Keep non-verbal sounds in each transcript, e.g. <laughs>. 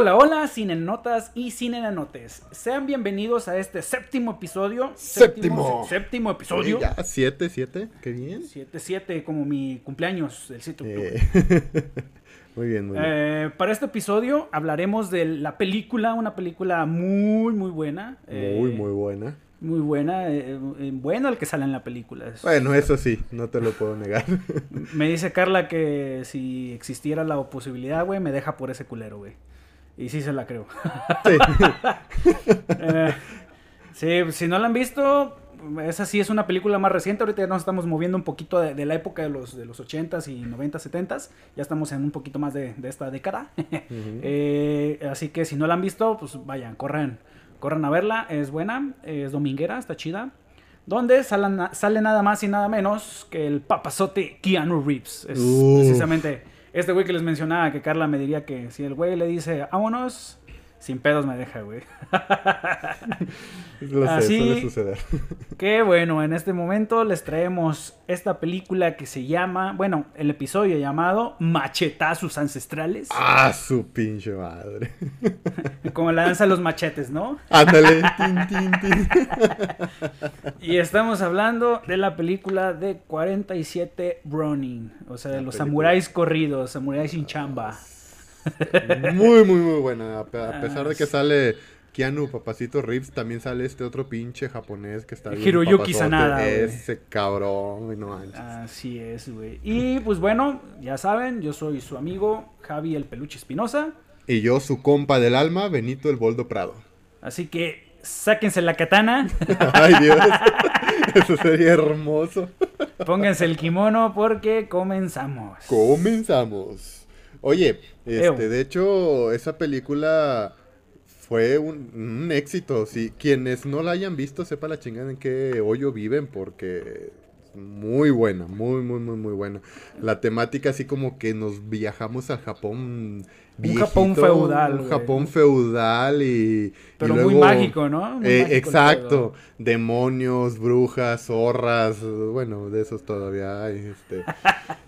Hola, hola, cinenotas y cinenanotes. Sean bienvenidos a este séptimo episodio. Séptimo. Séptimo episodio. Sí, ya, siete, siete, qué bien. 7-7, como mi cumpleaños del 7 de octubre. Eh, <laughs> muy bien, muy bien. Eh, para este episodio hablaremos de la película, una película muy, muy buena. eh, muy, muy buena. Muy buena. eh, bueno el que sale en la película. Bueno, eso sí, no te lo puedo negar. <laughs> Me dice Carla que si existiera la posibilidad, güey, me deja por ese culero, güey. Y sí se la creo. Sí. <laughs> Eh, sí, si no la han visto, esa sí es una película más reciente. Ahorita ya nos estamos moviendo un poquito de, de la época de los, de los 80s y 90s, 70s. Ya estamos en un poquito más de, de esta década. <laughs> Eh, así que si no la han visto, pues vayan, corran, corran a verla. Es buena, es dominguera, está chida. Donde sale, na- sale nada más y nada menos que el papazote Keanu Reeves. Es Uf. precisamente este güey que les mencionaba, que Carla me diría que si el güey le dice, vámonos, sin pedos me deja, güey. Lo sé, Así- suele suceder. Qué bueno, en este momento les traemos esta película que se llama, bueno, el episodio llamado Machetazos Ancestrales. Ah, su pinche madre. <laughs> Como la danza de los machetes, ¿no? Ándale. tin, tin, tin. Y estamos hablando de la película de 47 Ronin, o sea, de La los película. samuráis corridos, samuráis sin chamba. Muy, muy, muy buena. A, pe- a pesar de que sale Keanu Papacito Reeves, también sale este otro pinche japonés que está bien Hiroyuki. Sanada. Ese cabrón, güey, no manches. Así es, güey. Y pues bueno, ya saben, yo soy su amigo Javi el Peluche Espinosa, Y yo, su compa del alma, Benito el Boldo Prado. así que sáquense la katana, <laughs> Ay, Dios. <laughs> Eso sería hermoso. pónganse el kimono porque comenzamos. Comenzamos. Oye, este, de hecho, esa película fue un, un éxito. Si quienes no la hayan visto, sepa la chingada en qué hoyo viven, porque es muy buena, muy, muy, muy, muy buena. La temática así como que nos viajamos al Japón. viejito, Japón feudal, Un. Japón feudal y. Pero y muy mágico, ¿no? Muy eh, mágico exacto, demonios, brujas, zorras, bueno, de esos todavía hay. Este. <laughs>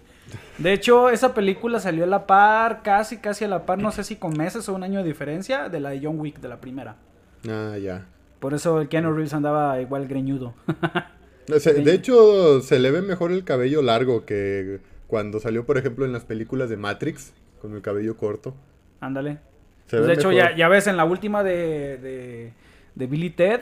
De hecho, esa película salió a la par, casi, casi a la par, no sé si con meses o un año de diferencia, de la de John Wick, de la primera. Ah, ya. Por eso el Keanu Reeves andaba igual greñudo. De hecho, se le ve mejor el cabello largo que cuando salió, por ejemplo, en las películas de Matrix, con el cabello corto. Ándale. Pues de hecho, ya, ya ves en la última de, de, de Billy Ted.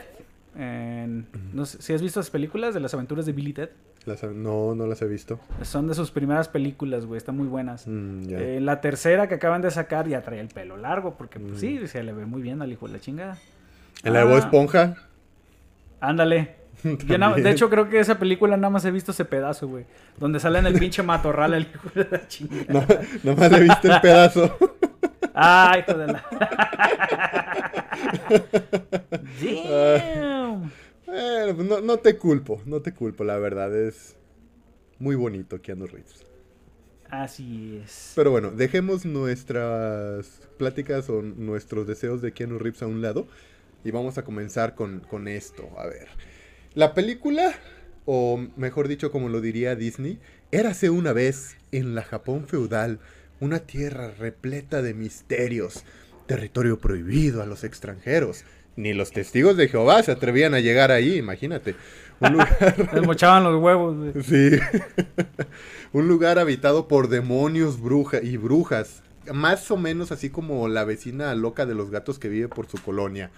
en- no sé si has visto las películas de las aventuras de Billy Ted. Las- no, no las he visto. Son de sus primeras películas, güey. Están muy buenas. Mm. Eh, la tercera que acaban de sacar ya trae el pelo largo. Porque, pues Mm. sí, se le ve muy bien al hijo de la chingada. en la de Bob Ah, Esponja. Ándale. <laughs> Yo na- de hecho, creo que esa película nada más he visto ese pedazo, güey. Donde sale en el pinche matorral el hijo de la chingada. No, nomás le viste el <laughs> pedazo. Ah, hijo de la. <laughs> Damn. Pues no, no te culpo, no te culpo, la verdad es muy bonito Keanu Reeves. Así es. Pero bueno, dejemos nuestras pláticas o nuestros deseos de Keanu Reeves a un lado y vamos a comenzar con, con esto. A ver, la película, o mejor dicho como lo diría Disney, érase una vez en la Japón feudal, una tierra repleta de misterios, territorio prohibido a los extranjeros. Ni los testigos de Jehová se atrevían a llegar ahí, imagínate. Un <laughs> lugar Les mochaban los huevos, güey. Sí. <laughs> Un lugar habitado por demonios bruja y brujas. Más o menos así como la vecina loca de los gatos que vive por su colonia.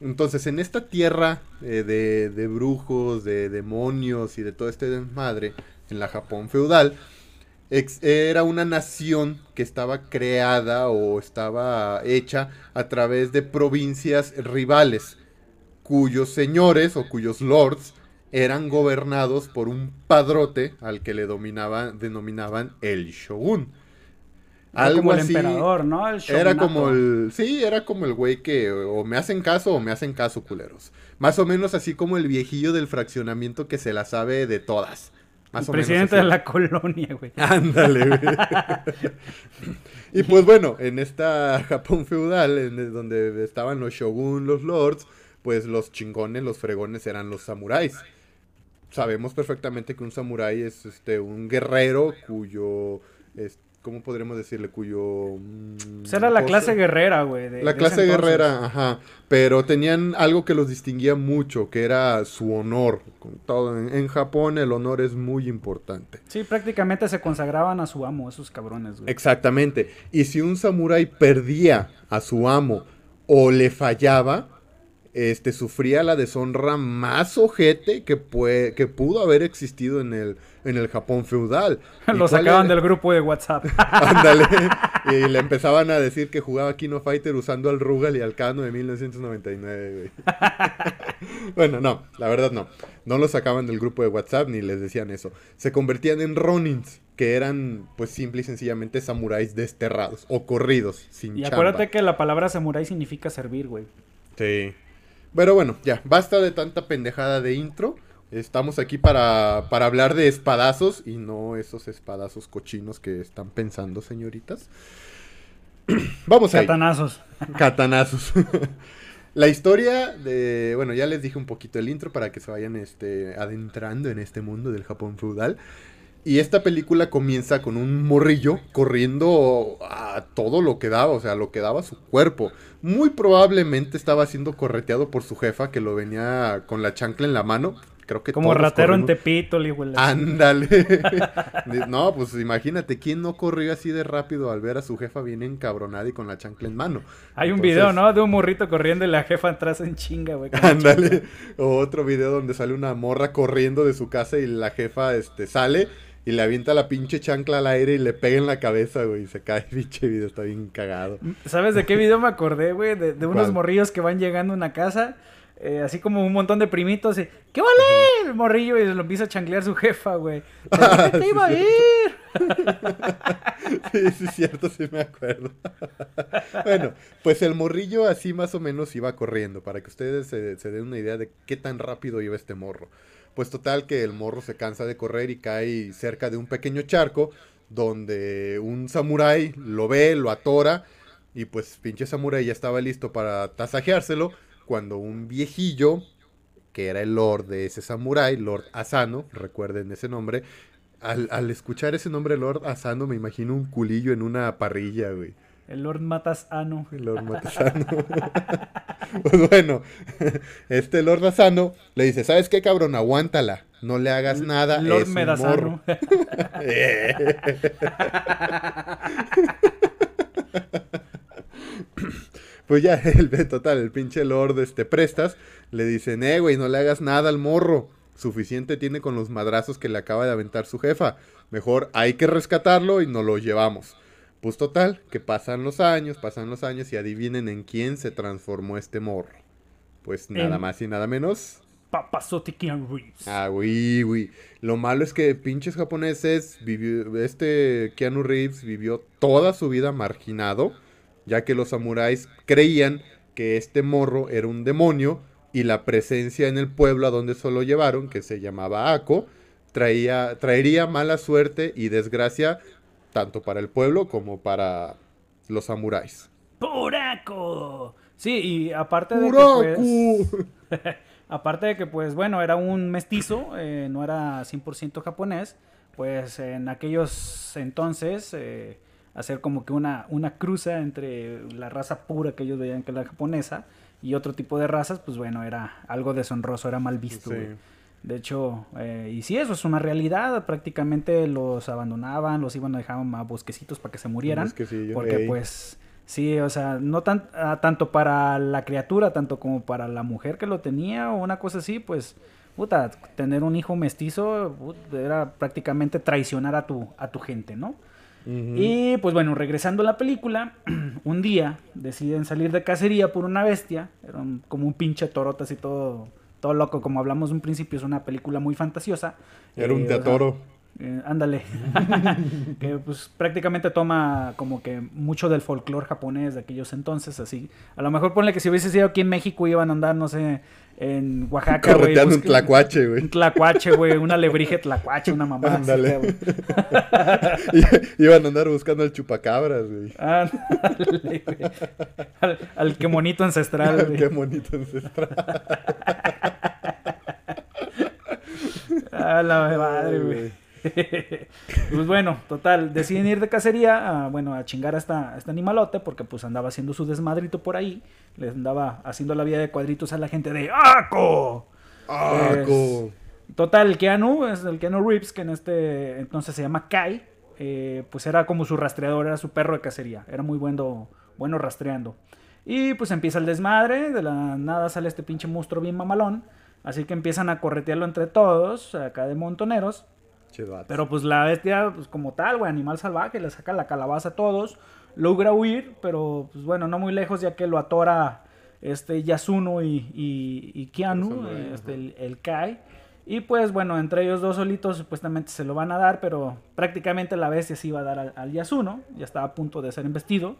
Entonces, en esta tierra eh, de, de brujos, de demonios y de todo este desmadre, en la Japón feudal, era una nación que estaba creada o estaba hecha a través de provincias rivales, cuyos señores o cuyos lords eran gobernados por un padrote al que le dominaban, denominaban el shogun. Era como el así- emperador, ¿no? El era como el. Sí, era como el güey que o me hacen caso o me hacen caso, culeros. Más o menos así como el viejillo del fraccionamiento que se la sabe de todas. Más El o menos presidente de la colonia, güey. <laughs> Ándale, güey. <laughs> y pues bueno, en esta Japón feudal, en donde estaban los shogun, los lords, pues los chingones, los fregones eran los samuráis. Sabemos perfectamente que un samurái es este un guerrero cuyo es- ¿cómo podríamos decirle? Cuyo... mm, pues era la clase guerrera, güey. la clase guerrera, ajá. Pero tenían algo que los distinguía mucho, que era su honor. todo. En, Japón el honor es muy importante. Sí, prácticamente se consagraban a su amo, esos cabrones, güey. Exactamente. Y si un samurái perdía a su amo o le fallaba, este, sufría la deshonra más ojete que, que pudo haber existido en el, en el Japón feudal. <laughs> Lo sacaban del grupo de WhatsApp. <laughs> Ándale. <laughs> y le empezaban a decir que jugaba Kino Fighter usando al Rugal y al Kano de 1999, bueno, no, la verdad no. No lo sacaban del grupo de WhatsApp ni les decían eso. Se convertían en Ronins, que eran, pues, simple y sencillamente samuráis desterrados o corridos, sin Y acuérdate que la palabra samurái significa servir, güey. Sí. Pero bueno, ya, basta de tanta pendejada de intro. Estamos aquí para, para hablar de espadazos y no esos espadazos cochinos que están pensando, señoritas. <clears throat> Vamos a Catanazos. Catanazos. <laughs> La historia de. Bueno, ya les dije un poquito el intro para que se vayan este, adentrando en este mundo del Japón feudal. Y esta película comienza con un morrillo corriendo a todo lo que daba, o sea, lo que daba su cuerpo. Muy probablemente estaba siendo correteado por su jefa que lo venía con la chancla en la mano. Creo que Como ratero en Tepito, Ándale. <laughs> no, pues imagínate, ¿quién no corrió así de rápido al ver a su jefa bien encabronada y con la chancla en mano? Hay un video, ¿no? De un morrito corriendo y la jefa atrás en chinga, güey. Ándale. O otro video donde sale una morra corriendo de su casa y la jefa este, sale y le avienta la pinche chancla al aire y le pega en la cabeza, güey. Y se cae, <laughs> pinche video, está bien cagado. ¿Sabes de qué video me acordé, güey? De, unos morrillos que van llegando a una casa, eh, así como un montón de primitos, y ¿qué vale? El morrillo y lo empieza a chanclear su jefa, güey. <laughs> ¡Te iba a ir! <laughs> sí, sí, es cierto, sí me acuerdo. <laughs> bueno, pues el morrillo así más o menos iba corriendo, para que ustedes se, se den una idea de qué tan rápido iba este morro. Pues total que el morro se cansa de correr y cae cerca de un pequeño charco donde un samurái lo ve, lo atora y pues pinche samurái ya estaba listo para tasajeárselo cuando un viejillo que era el lord de ese samurái, Lord Asano, recuerden ese nombre, al, al, escuchar ese nombre Lord Asano me imagino un culillo en una parrilla, güey. El Lord Matasano. El Lord Matasano. <laughs> pues bueno, <laughs> este Lord Asano le dice, ¿sabes qué, cabrón? Aguántala. No le hagas nada. Lord Medasano. <laughs> pues ya, <laughs> el total, el pinche Lord este prestas, le dicen, eh, güey, no le hagas nada al morro. Suficiente tiene con los madrazos que le acaba de aventar su jefa. Mejor hay que rescatarlo y nos lo llevamos. Pues total, que pasan los años, pasan los años y adivinen en quién se transformó este morro. Pues nada más y nada menos. Papazote Keanu Reeves. Ah, güey, güey. Lo malo es que pinches japoneses, vivió, este Keanu Reeves vivió toda su vida marginado, ya que los samuráis creían que este morro era un demonio y la presencia en el pueblo a donde se lo llevaron, que se llamaba Ako, traía, traería mala suerte y desgracia tanto para el pueblo como para los samuráis. ¡Puraco! Sí, y aparte de que pues, <laughs> <laughs> aparte de que pues bueno, era un mestizo, eh, no era 100% japonés, pues en aquellos entonces eh, hacer como que una, una cruza entre la raza pura que ellos veían que era la japonesa y otro tipo de razas, pues bueno, era algo deshonroso, era mal visto. De hecho, eh, y sí, eso es una realidad. Prácticamente los abandonaban, los iban a dejar a bosquecitos para que se murieran. porque pues, sí, o sea, no tan, ah, tanto para la criatura, tanto como para la mujer que lo tenía o una cosa así, pues, puta, tener un hijo mestizo era prácticamente traicionar a tu, a tu gente, ¿no? Y pues bueno, regresando a la película, <clears throat> un día deciden salir de cacería por una bestia, era como un pinche torota así todo todo loco, como hablamos en un principio, es una película muy fantasiosa. Era un eh, teatoro. Eh, ándale. <laughs> que pues prácticamente toma como que mucho del folclore japonés de aquellos entonces, así. A lo mejor ponle que si hubiese sido aquí en México iban a andar, no sé, en Oaxaca, güey. un tlacuache, güey. Un tlacuache, güey. Una lebrige tlacuache, una mamá. Ándale. <laughs> iban a andar buscando al chupacabras, güey. Ándale, güey. Al, al que monito ancestral, güey. Qué monito ancestral. <laughs> A la madre, güey. <laughs> pues bueno, total, deciden ir de cacería a, bueno, a chingar a, esta, a este animalote porque pues andaba haciendo su desmadrito por ahí. Les andaba haciendo la vida de cuadritos a la gente de ¡Aco! ¡Aco! Pues, total, el Keanu, es el Keanu Reeves, que en este entonces se llama Kai, eh, pues era como su rastreador, era su perro de cacería. Era muy bueno, bueno rastreando. Y pues empieza el desmadre, de la nada sale este pinche monstruo bien mamalón. Así que empiezan a corretearlo entre todos, acá de montoneros. Pero pues la bestia, pues como tal, güey, animal salvaje, le saca la calabaza a todos. Logra huir, pero pues bueno, no muy lejos ya que lo atora este Yasuno y, y, Keanu, este, el, el, Kai. Y pues bueno, entre ellos dos solitos supuestamente se lo van a dar, pero prácticamente la bestia se iba a dar al, Yasuno, ya estaba a punto de ser embestido.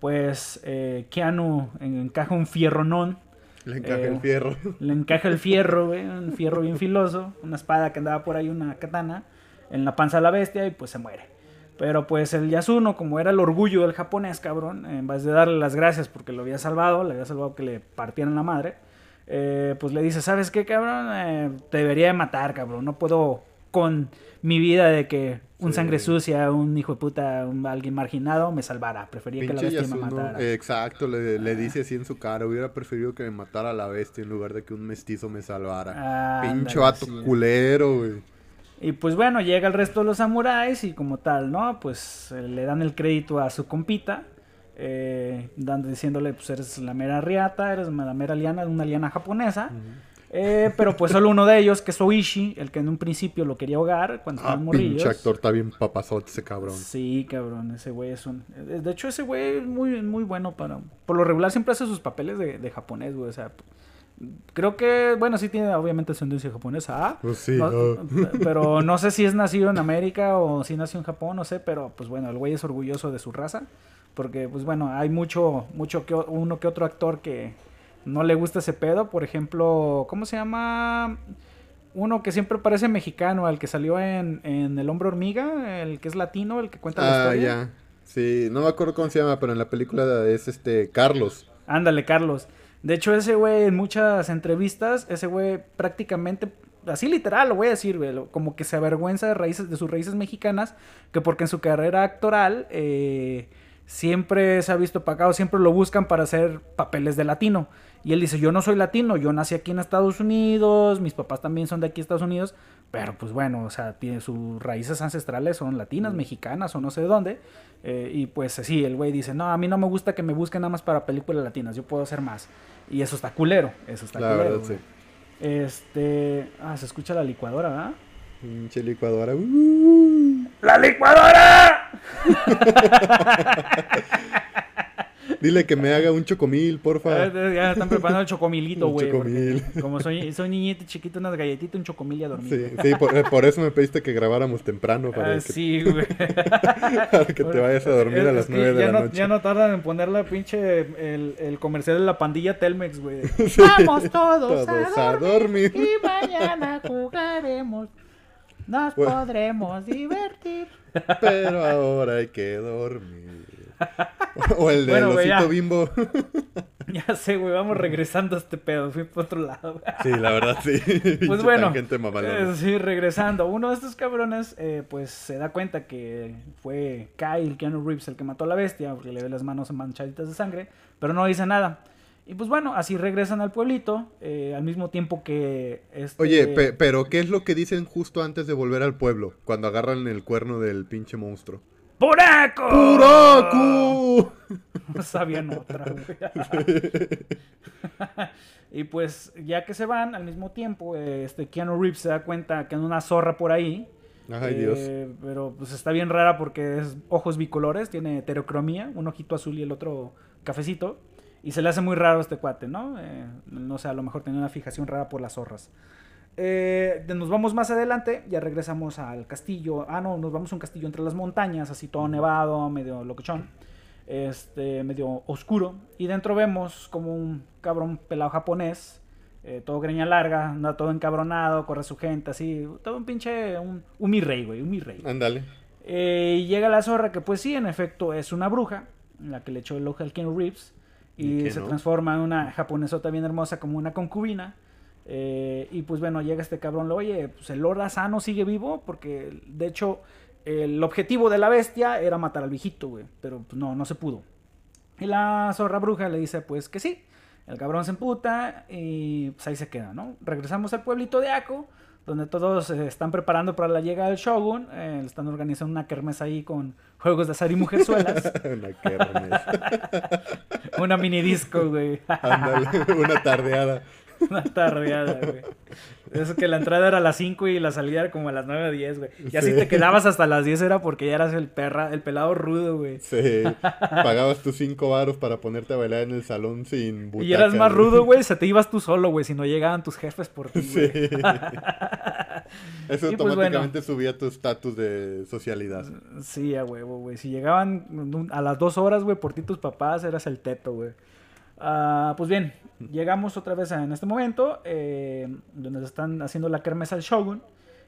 Pues eh, Keanu encaja un fierronón le encaja el eh, fierro. Le encaja el fierro, güey, un fierro bien filoso, una espada que andaba por ahí, una katana, en la panza de la bestia y pues se muere. Pero pues el Yasuno, como era el orgullo del japonés, cabrón, en vez de darle las gracias porque lo había salvado, le había salvado que le partieran la madre, eh, pues le dice, ¿sabes qué, cabrón? Eh, te debería de matar, cabrón, no puedo con mi vida de que un sangre sucia, un hijo de puta, un, alguien marginado me salvara. Prefería que la bestia me matara. exacto, le, dice así en su cara. Hubiera preferido que me matara la bestia en lugar de que un mestizo me salvara. Pinche vato culero, güey. Y pues bueno, llega el resto de los samuráis y como tal, ¿no? Pues eh, le dan el crédito a su compita. Eh, dando, diciéndole, pues eres la mera riata, eres la mera liana, una liana japonesa. Eh, pero pues solo uno de ellos, que es Oishi, el que en un principio lo quería ahogar cuando ah, pinche actor está bien papazote ese cabrón. Sí, cabrón, ese güey es un... De hecho, ese güey es muy, muy bueno para... Por lo regular siempre hace sus papeles de, de japonés, güey, o sea... Creo que, bueno, sí tiene obviamente ascendencia japonesa, ¿ah? Pues sí, pero <laughs> no sé si es nacido en América o si nació en Japón, no sé, pero pues bueno, el güey es orgulloso de su raza, porque pues bueno, hay mucho, mucho que uno que otro actor que, no le gusta ese pedo. Por ejemplo, ¿cómo se llama? Uno que siempre parece mexicano, el que salió en, en El Hombre Hormiga, el que es latino, el que cuenta la ah, historia. Ah, ya. Sí, no me acuerdo cómo se llama, pero en la película es este Carlos. Ándale, Carlos. De hecho, ese güey en muchas entrevistas, ese güey prácticamente, así literal lo voy a decir, como que se avergüenza de raíces, de sus raíces mexicanas, que porque en su carrera actoral eh, siempre se ha visto pagado, siempre lo buscan para hacer papeles de latino. Y él dice, yo no soy latino, yo nací aquí en Estados Unidos, mis papás también son de aquí Estados Unidos, pero pues bueno, o sea, tiene sus raíces ancestrales son latinas, mexicanas o no sé de dónde. Eh, y pues sí, el güey dice, no, a mí no me gusta que me busquen nada más para películas latinas, yo puedo hacer más. Y eso está culero, eso está culero. Este, ah, se escucha la licuadora, ¿verdad? Pinche licuadora. Uh. ¡La licuadora! <laughs> Dile que me haga un chocomil, porfa. Eh, ya están preparando el chocomilito, <laughs> güey. chocomil. Como soy, soy niñito chiquito, unas galletitas, un chocomil y a dormir. Sí, sí eh, por, eso me pediste que grabáramos temprano. Para ah, que, sí, güey. <laughs> para que te vayas a dormir a las nueve de la noche. Ya no tardan en poner la pinche, el, el comercial de la pandilla Telmex, güey. <laughs> Vamos todos, a, dormir, Y mañana jugaremos. Nos podremos divertir. Pero ahora hay que dormir. <laughs> o el de bueno, bimbo. <laughs> ya sé, güey, vamos regresando a este pedo. Fui por otro lado. sí, la verdad, sí. <laughs> Pues bueno, eh, sí, regresando. Uno de estos cabrones, eh, pues se da cuenta que fue Kyle, Keanu Reeves, el que mató a la bestia, porque le ve las manos manchaditas de sangre, pero no dice nada. Y pues bueno, así regresan al pueblito, eh, al mismo tiempo que... Este... Oye, pero ¿qué es lo que dicen justo antes de volver al pueblo? Cuando agarran el cuerno del pinche monstruo. ¡Puraco! ¡Puraco! <laughs> No sabían otra, <laughs> y pues, ya que se van, al mismo tiempo, este Keanu Reeves se da cuenta que hay una zorra por ahí. Ay, Dios. Eh, pero pues está bien rara porque es ojos bicolores, tiene heterocromía, un ojito azul y el otro cafecito. Y se le hace muy raro este cuate, ¿no? Eh, no sé, a lo mejor tenía una fijación rara por las zorras. Eh, nos vamos más adelante, ya regresamos al castillo. Ah, no, nos vamos a un castillo entre las montañas, así todo nevado, medio locochón, este, medio oscuro. Y dentro vemos como un cabrón pelado japonés, eh, todo greña larga, anda todo encabronado, corre su gente, así, todo un pinche, un, un mi rey, güey, un mi rey. Ándale. Eh, y llega la zorra, que pues sí, en efecto es una bruja, la que le echó el ojo al Ken Reeves, y se transforma en una japonesota bien hermosa como una concubina. Eh, y pues bueno, llega este cabrón, le oye, pues el Lord Asano sigue vivo, porque de hecho el objetivo de la bestia era matar al viejito, güey, pero pues, no, no se pudo. Y la zorra bruja le dice, pues que sí. El cabrón se emputa y pues ahí se queda, ¿no? Regresamos al pueblito de Ako, donde todos se están preparando para la llegada del Shogun. Eh, están organizando una kermés ahí con juegos de azar y mujerzuelas. <laughs> una kermés. <laughs> una mini disco, güey. una tardeada. <laughs> Una tardeada, güey. Eso que la entrada era a las 5 y la salida era como a las 9 o 10, güey. Y así te quedabas hasta las 10 era porque ya eras el perra, el pelado rudo, güey. Sí. Pagabas tus 5 baros para ponerte a bailar en el salón sin butaca, Y eras más rudo, güey, se te ibas tú solo, güey, si no llegaban tus jefes por ti, Sí. <laughs> Eso pues, automáticamente subía tu estatus de socialidad. Sí, a huevo, güey. Si llegaban a las 2 horas, güey, por ti tus papás, eras el teto, güey. Ah, pues bien, llegamos otra vez en este momento, eh, donde están haciendo la kermesa al Shogun,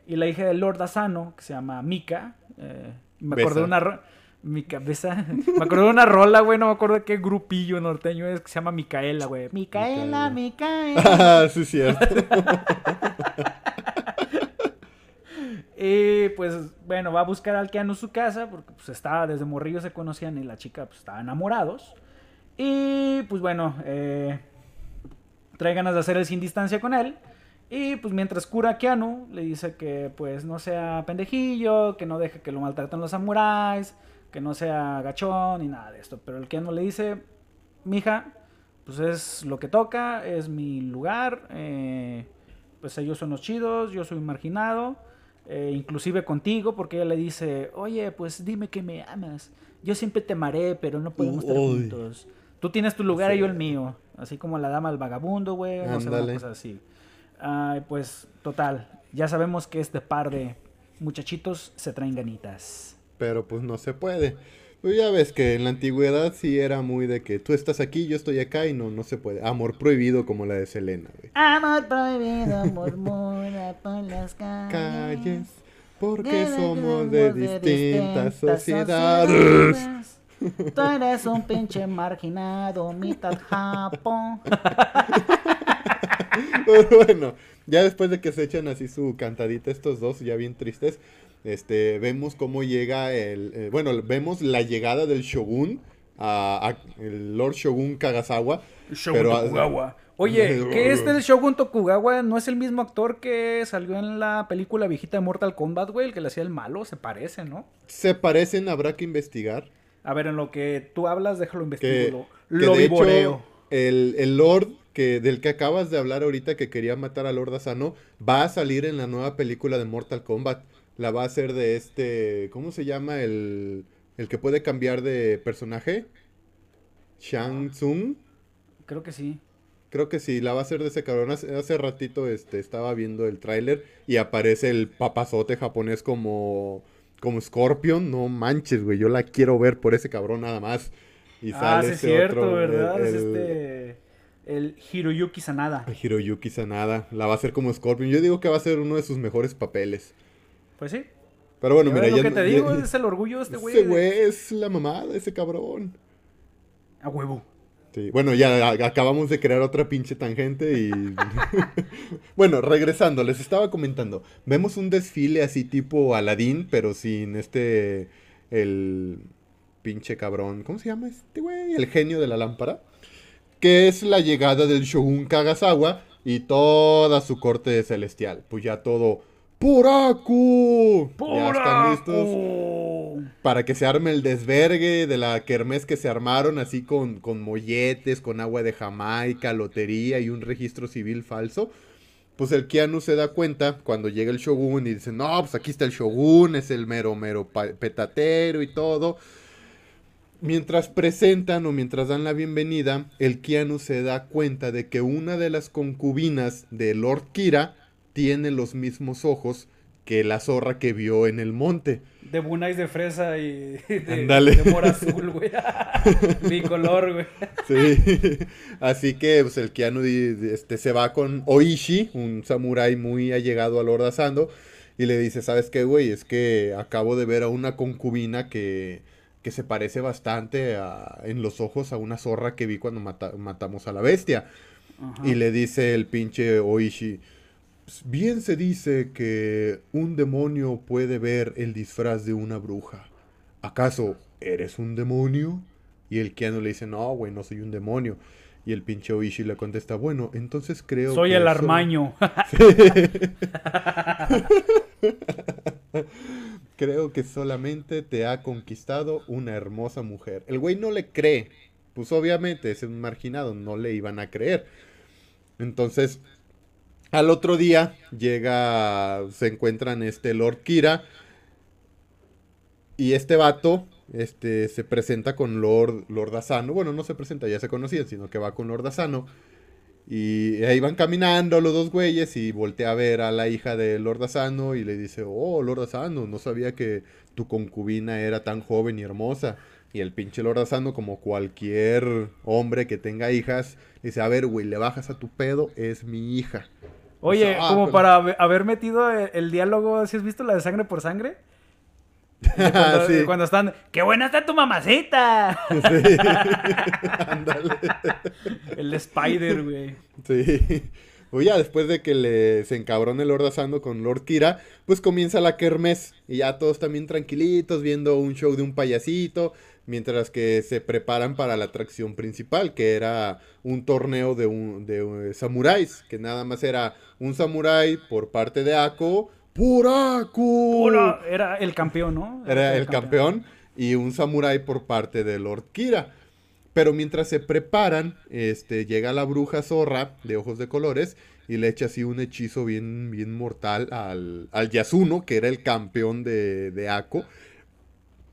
y la hija del Lord Asano, que se llama Mika, eh, me acordé de una... Mika, besa. <laughs> me acordé de una rola, güey, no me acuerdo de qué grupillo norteño es, que se llama Micaela, güey. Micaela, Micaela. Ah, <laughs> sí, cierto. <laughs> y pues, bueno, va a buscar al Keanu su casa, porque pues estaba, desde morrillo se conocían y la chica pues estaba enamorados. Y pues bueno, eh, trae ganas de hacer el sin distancia con él. Y pues mientras cura a Keanu, le dice que pues no sea pendejillo, que no deje que lo maltraten los samuráis, que no sea gachón ni nada de esto. Pero el Keanu le dice, mija, pues es lo que toca, es mi lugar, eh, pues ellos son los chidos, yo soy marginado, eh, inclusive contigo, porque ella le dice, oye, pues dime que me amas, yo siempre te amaré, pero no podemos estar juntos. Tú tienes tu lugar y yo el mío. Así como la dama del vagabundo, güey. No sé, cosas así. Ay, pues, total. Ya sabemos que este par de muchachitos se traen ganitas. Pero pues no se puede. Pues ya ves que en la antigüedad sí era muy de que tú estás aquí, yo estoy acá y no, no se puede. Amor prohibido como la de Selena, güey. Amor prohibido murmura por las calles. calles porque somos de, distintas, sociedades. Tú eres un pinche marginado, mitad Japón. <laughs> bueno, ya después de que se echan así su cantadita estos dos, ya bien tristes, este, vemos cómo llega el, eh, bueno, vemos la llegada del Shogun, a, el Lord Shogun Kagasawa. Shogun Tokugawa. <laughs> Oye, ¿qué es del Shogun Tokugawa? ¿No es el mismo actor que salió en la película viejita de Mortal Kombat, güey? El que le hacía el malo, se parece, ¿no? Se parecen, habrá que investigar. A ver, en lo que tú hablas, déjalo investigar. lo de hecho, el, el, Lord que, del que acabas de hablar ahorita, que quería matar a Lord Asano, va a salir en la nueva película de Mortal Kombat. La va a hacer de este. ¿Cómo se llama? El, el que puede cambiar de personaje. Shang Tsung. Creo que sí. Creo que sí, la va a hacer de ese cabrón. Hace, hace ratito este, estaba viendo el tráiler y aparece el papazote japonés como como Scorpion, no manches, güey, yo la quiero ver por ese cabrón nada más. Y ah, sale sí es cierto, ¿verdad? El, es este el Hiroyuki Sanada. El Hiroyuki Sanada, la va a hacer como Scorpion. Yo digo que va a ser uno de sus mejores papeles. Pues sí. Pero bueno, mira, lo que te digo es el orgullo de este <laughs> güey. Ese güey es la mamada, ese cabrón. A huevo bueno, ya acabamos de crear otra pinche tangente y... <laughs> bueno, regresando, les estaba comentando. Vemos un desfile así tipo Aladdin, pero sin este... El pinche cabrón. ¿Cómo se llama este güey? El genio de la lámpara. Que es la llegada del Shogun Kagasawa y toda su corte celestial. Pues ya todo ¡Puraku! Ya están listos para que se arme el desvergue de la kermés que se armaron así con, con molletes, con agua de Jamaica, lotería y un registro civil falso. Pues el Keanu se da cuenta cuando llega el Shogun y dice, no, pues aquí está el Shogun, es el mero, mero petatero y todo. Mientras presentan o mientras dan la bienvenida, el Keanu se da cuenta de que una de las concubinas de Lord Kira tiene los mismos ojos que la zorra que vio en el monte. De bunais de fresa y <laughs> de, de mora azul, güey. <laughs> color, güey. Sí. Así que pues, el Keanu este, se va con Oishi, un samurái muy allegado a Lord Asando, y le dice, ¿sabes qué, güey? Es que acabo de ver a una concubina que, que se parece bastante en los ojos a una zorra que vi cuando matamos a la bestia. Ajá. Y le dice el pinche Oishi, "Pues, bien se dice que un demonio puede ver el disfraz de una bruja. ¿Acaso eres un demonio? Y el Keanu le dice, no, güey, no soy un demonio. Y el pinche Oishi le contesta, bueno, entonces creo Soy que el solo- armaño. <laughs> Creo que solamente te ha conquistado una hermosa mujer. El güey no le cree. Pues obviamente es un marginado, no le iban a creer. Entonces, al otro día llega, se encuentran este Lord Kira y este vato este, se presenta con Lord, Lord Asano. Bueno, no se presenta, ya se conocían, sino que va con Lord Asano. Y ahí van caminando los dos güeyes y voltea a ver a la hija de Lord Asano y le dice, oh, Lord Asano, no sabía que tu concubina era tan joven y hermosa. Y el pinche Lord Asano, como cualquier hombre que tenga hijas, dice, a ver, güey, le bajas a tu pedo, es mi hija. Oye, Ah, como pero- para haber- metido el, el diálogo, ¿si has visto la de sangre por sangre? <laughs> Cuando, Sí. cuando están, ¡qué buena está tu mamacita! Sí. <laughs> <laughs> Ándale. El de Spider, güey. Sí. Pues ya después de que le se encabrone el Lord Asano con Lord Kira, pues comienza la kermés. Y ya todos también tranquilitos, viendo un show de un payasito. Mientras que se preparan para la atracción principal, que era un torneo de, un, de eh, samuráis. Que nada más era un samurái por parte de Ako. ¡Por Ako! Puro- era el campeón, ¿no? Era el campeón y un samurái por parte de Lord Kira. Pero mientras se preparan, este, llega la bruja zorra de ojos de colores y le echa así un hechizo bien, bien mortal al, al Yasuno, que era el campeón de, de Ako.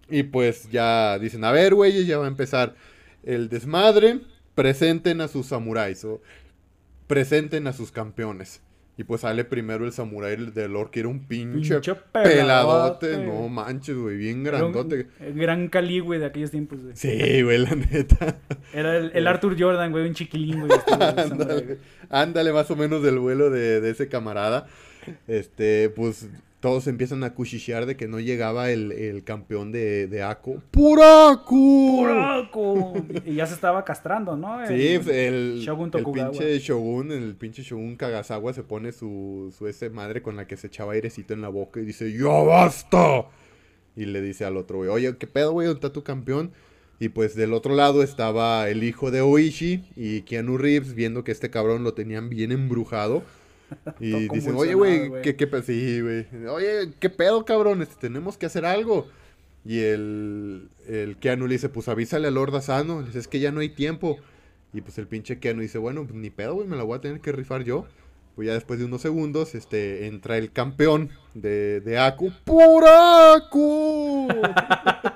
Y pues ya dicen, a ver, güeyes, ya va a empezar el desmadre. Presenten a sus samuráis o presenten a sus campeones. Y pues sale primero el samurái de Lord, que era un pinche, Pinche peladote. peladote. No manches, güey, bien un- grandote. gran Cali, güey, de aquellos tiempos, güey. Sí, güey, la neta. <laughs> Era el, el Arthur Jordan, güey, un chiquilín, güey. este, <laughs> ándale, ándale, más o menos del vuelo de, de ese camarada. Este, pues todos empiezan a cuchichear de que no llegaba el, el campeón de, de Ako. ¡Por Ako! ¡Puraco! Y ya se estaba castrando, ¿no? Sí, El- pues, el, Shogun el pinche Shogun, el pinche Shogun Kagasawa se pone su, su ese madre con la que se echaba airecito en la boca y dice, ¡Ya basta! Y le dice al otro, güey, oye, ¿qué pedo, güey? ¿Dónde está tu campeón? Y pues del otro lado estaba el hijo de Oishi y Keanu Reeves viendo que este cabrón lo tenían bien embrujado. <laughs> Y dicen, oye, güey. ¿qué, qué pe- sí, güey. Oye, ¿qué pedo, cabrón? Este, tenemos que hacer algo. Y el, el Keanu le dice, pues avísale a Lord Asano. Le dice, es que ya no hay tiempo. Y pues el pinche Keanu dice, bueno, pues, ni pedo, güey, me la voy a tener que rifar yo. Pues ya después de unos segundos, este, entra el campeón de, de Aku. ¡Por Aku! <laughs>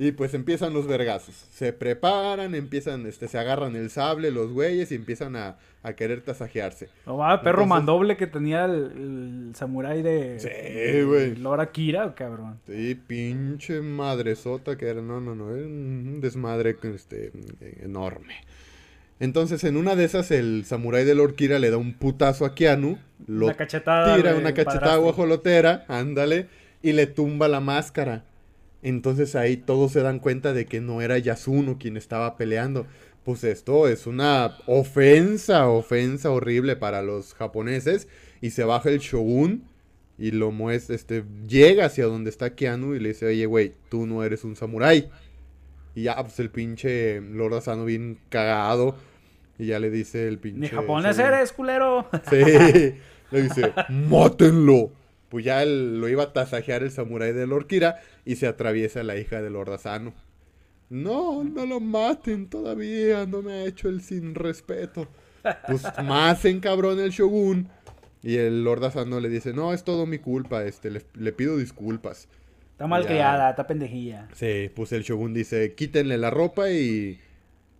y pues empiezan los vergazos. Se preparan, empiezan, este, se agarran el sable los güeyes y empiezan a, a querer tasajearse. No va, perro Entonces- mandoble que tenía el, el samurái de. Sí, güey. Lord Akira, cabrón. Sí, pinche madresota que era, no, no, no, era un desmadre este, enorme. Entonces, en una de esas, el samurái de Lord Kira le da un putazo a Keanu, lo Una cachetada. tira una cachetada guajolotera, ándale, y le tumba la máscara. Entonces ahí todos se dan cuenta de que no era Yasuno quien estaba peleando. Pues esto es una ofensa, ofensa horrible para los japoneses. Y se baja el shogun y lo muestra, este, llega hacia donde está Keanu y le dice, oye, güey, tú no eres un samurái. Y ya, pues el pinche Lord Asano bien cagado. Y ya le dice el pinche... Ni japonés shogun, eres, culero. Sí, le dice, mátenlo. Pues ya él lo iba a tasajear el samurái de Lord Kira y se atraviesa la hija de Lord Asano. No, no lo maten todavía, no me ha hecho el sin respeto. Pues <laughs> más encabrón el shogun. Y el Lord Asano le dice, no, es todo mi culpa, este, le, le pido disculpas. Está mal Ya. criada, está pendejilla. Sí, pues el shogun dice, quítenle la ropa y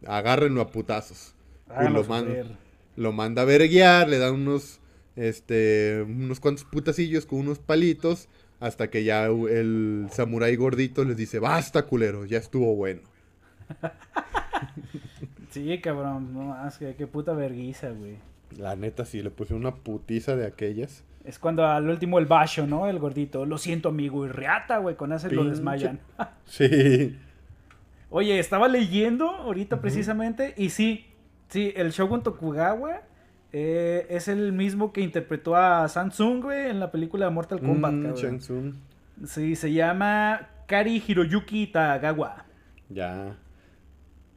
agárrenlo a putazos. Háganlo lo, man- lo manda a verguiar, le da unos, este, unos cuantos putacillos con unos palitos, hasta que ya el samurái gordito les dice, basta culero, ya estuvo bueno. <laughs> Sí, cabrón. No más, que qué puta verguiza, güey. La neta sí, le puse una putiza de aquellas. Es cuando al último el bacho, ¿no? El gordito. Lo siento, amigo. Y reata, güey. Con ese lo desmayan. <laughs> Sí. Oye, estaba leyendo ahorita precisamente y sí, sí, el Shogun Tokugawa eh, es el mismo que interpretó a Samsung, güey, en la película de Mortal Kombat, Mm, cabrón. Sí, se llama Kari Hiroyuki Tagawa. Ya.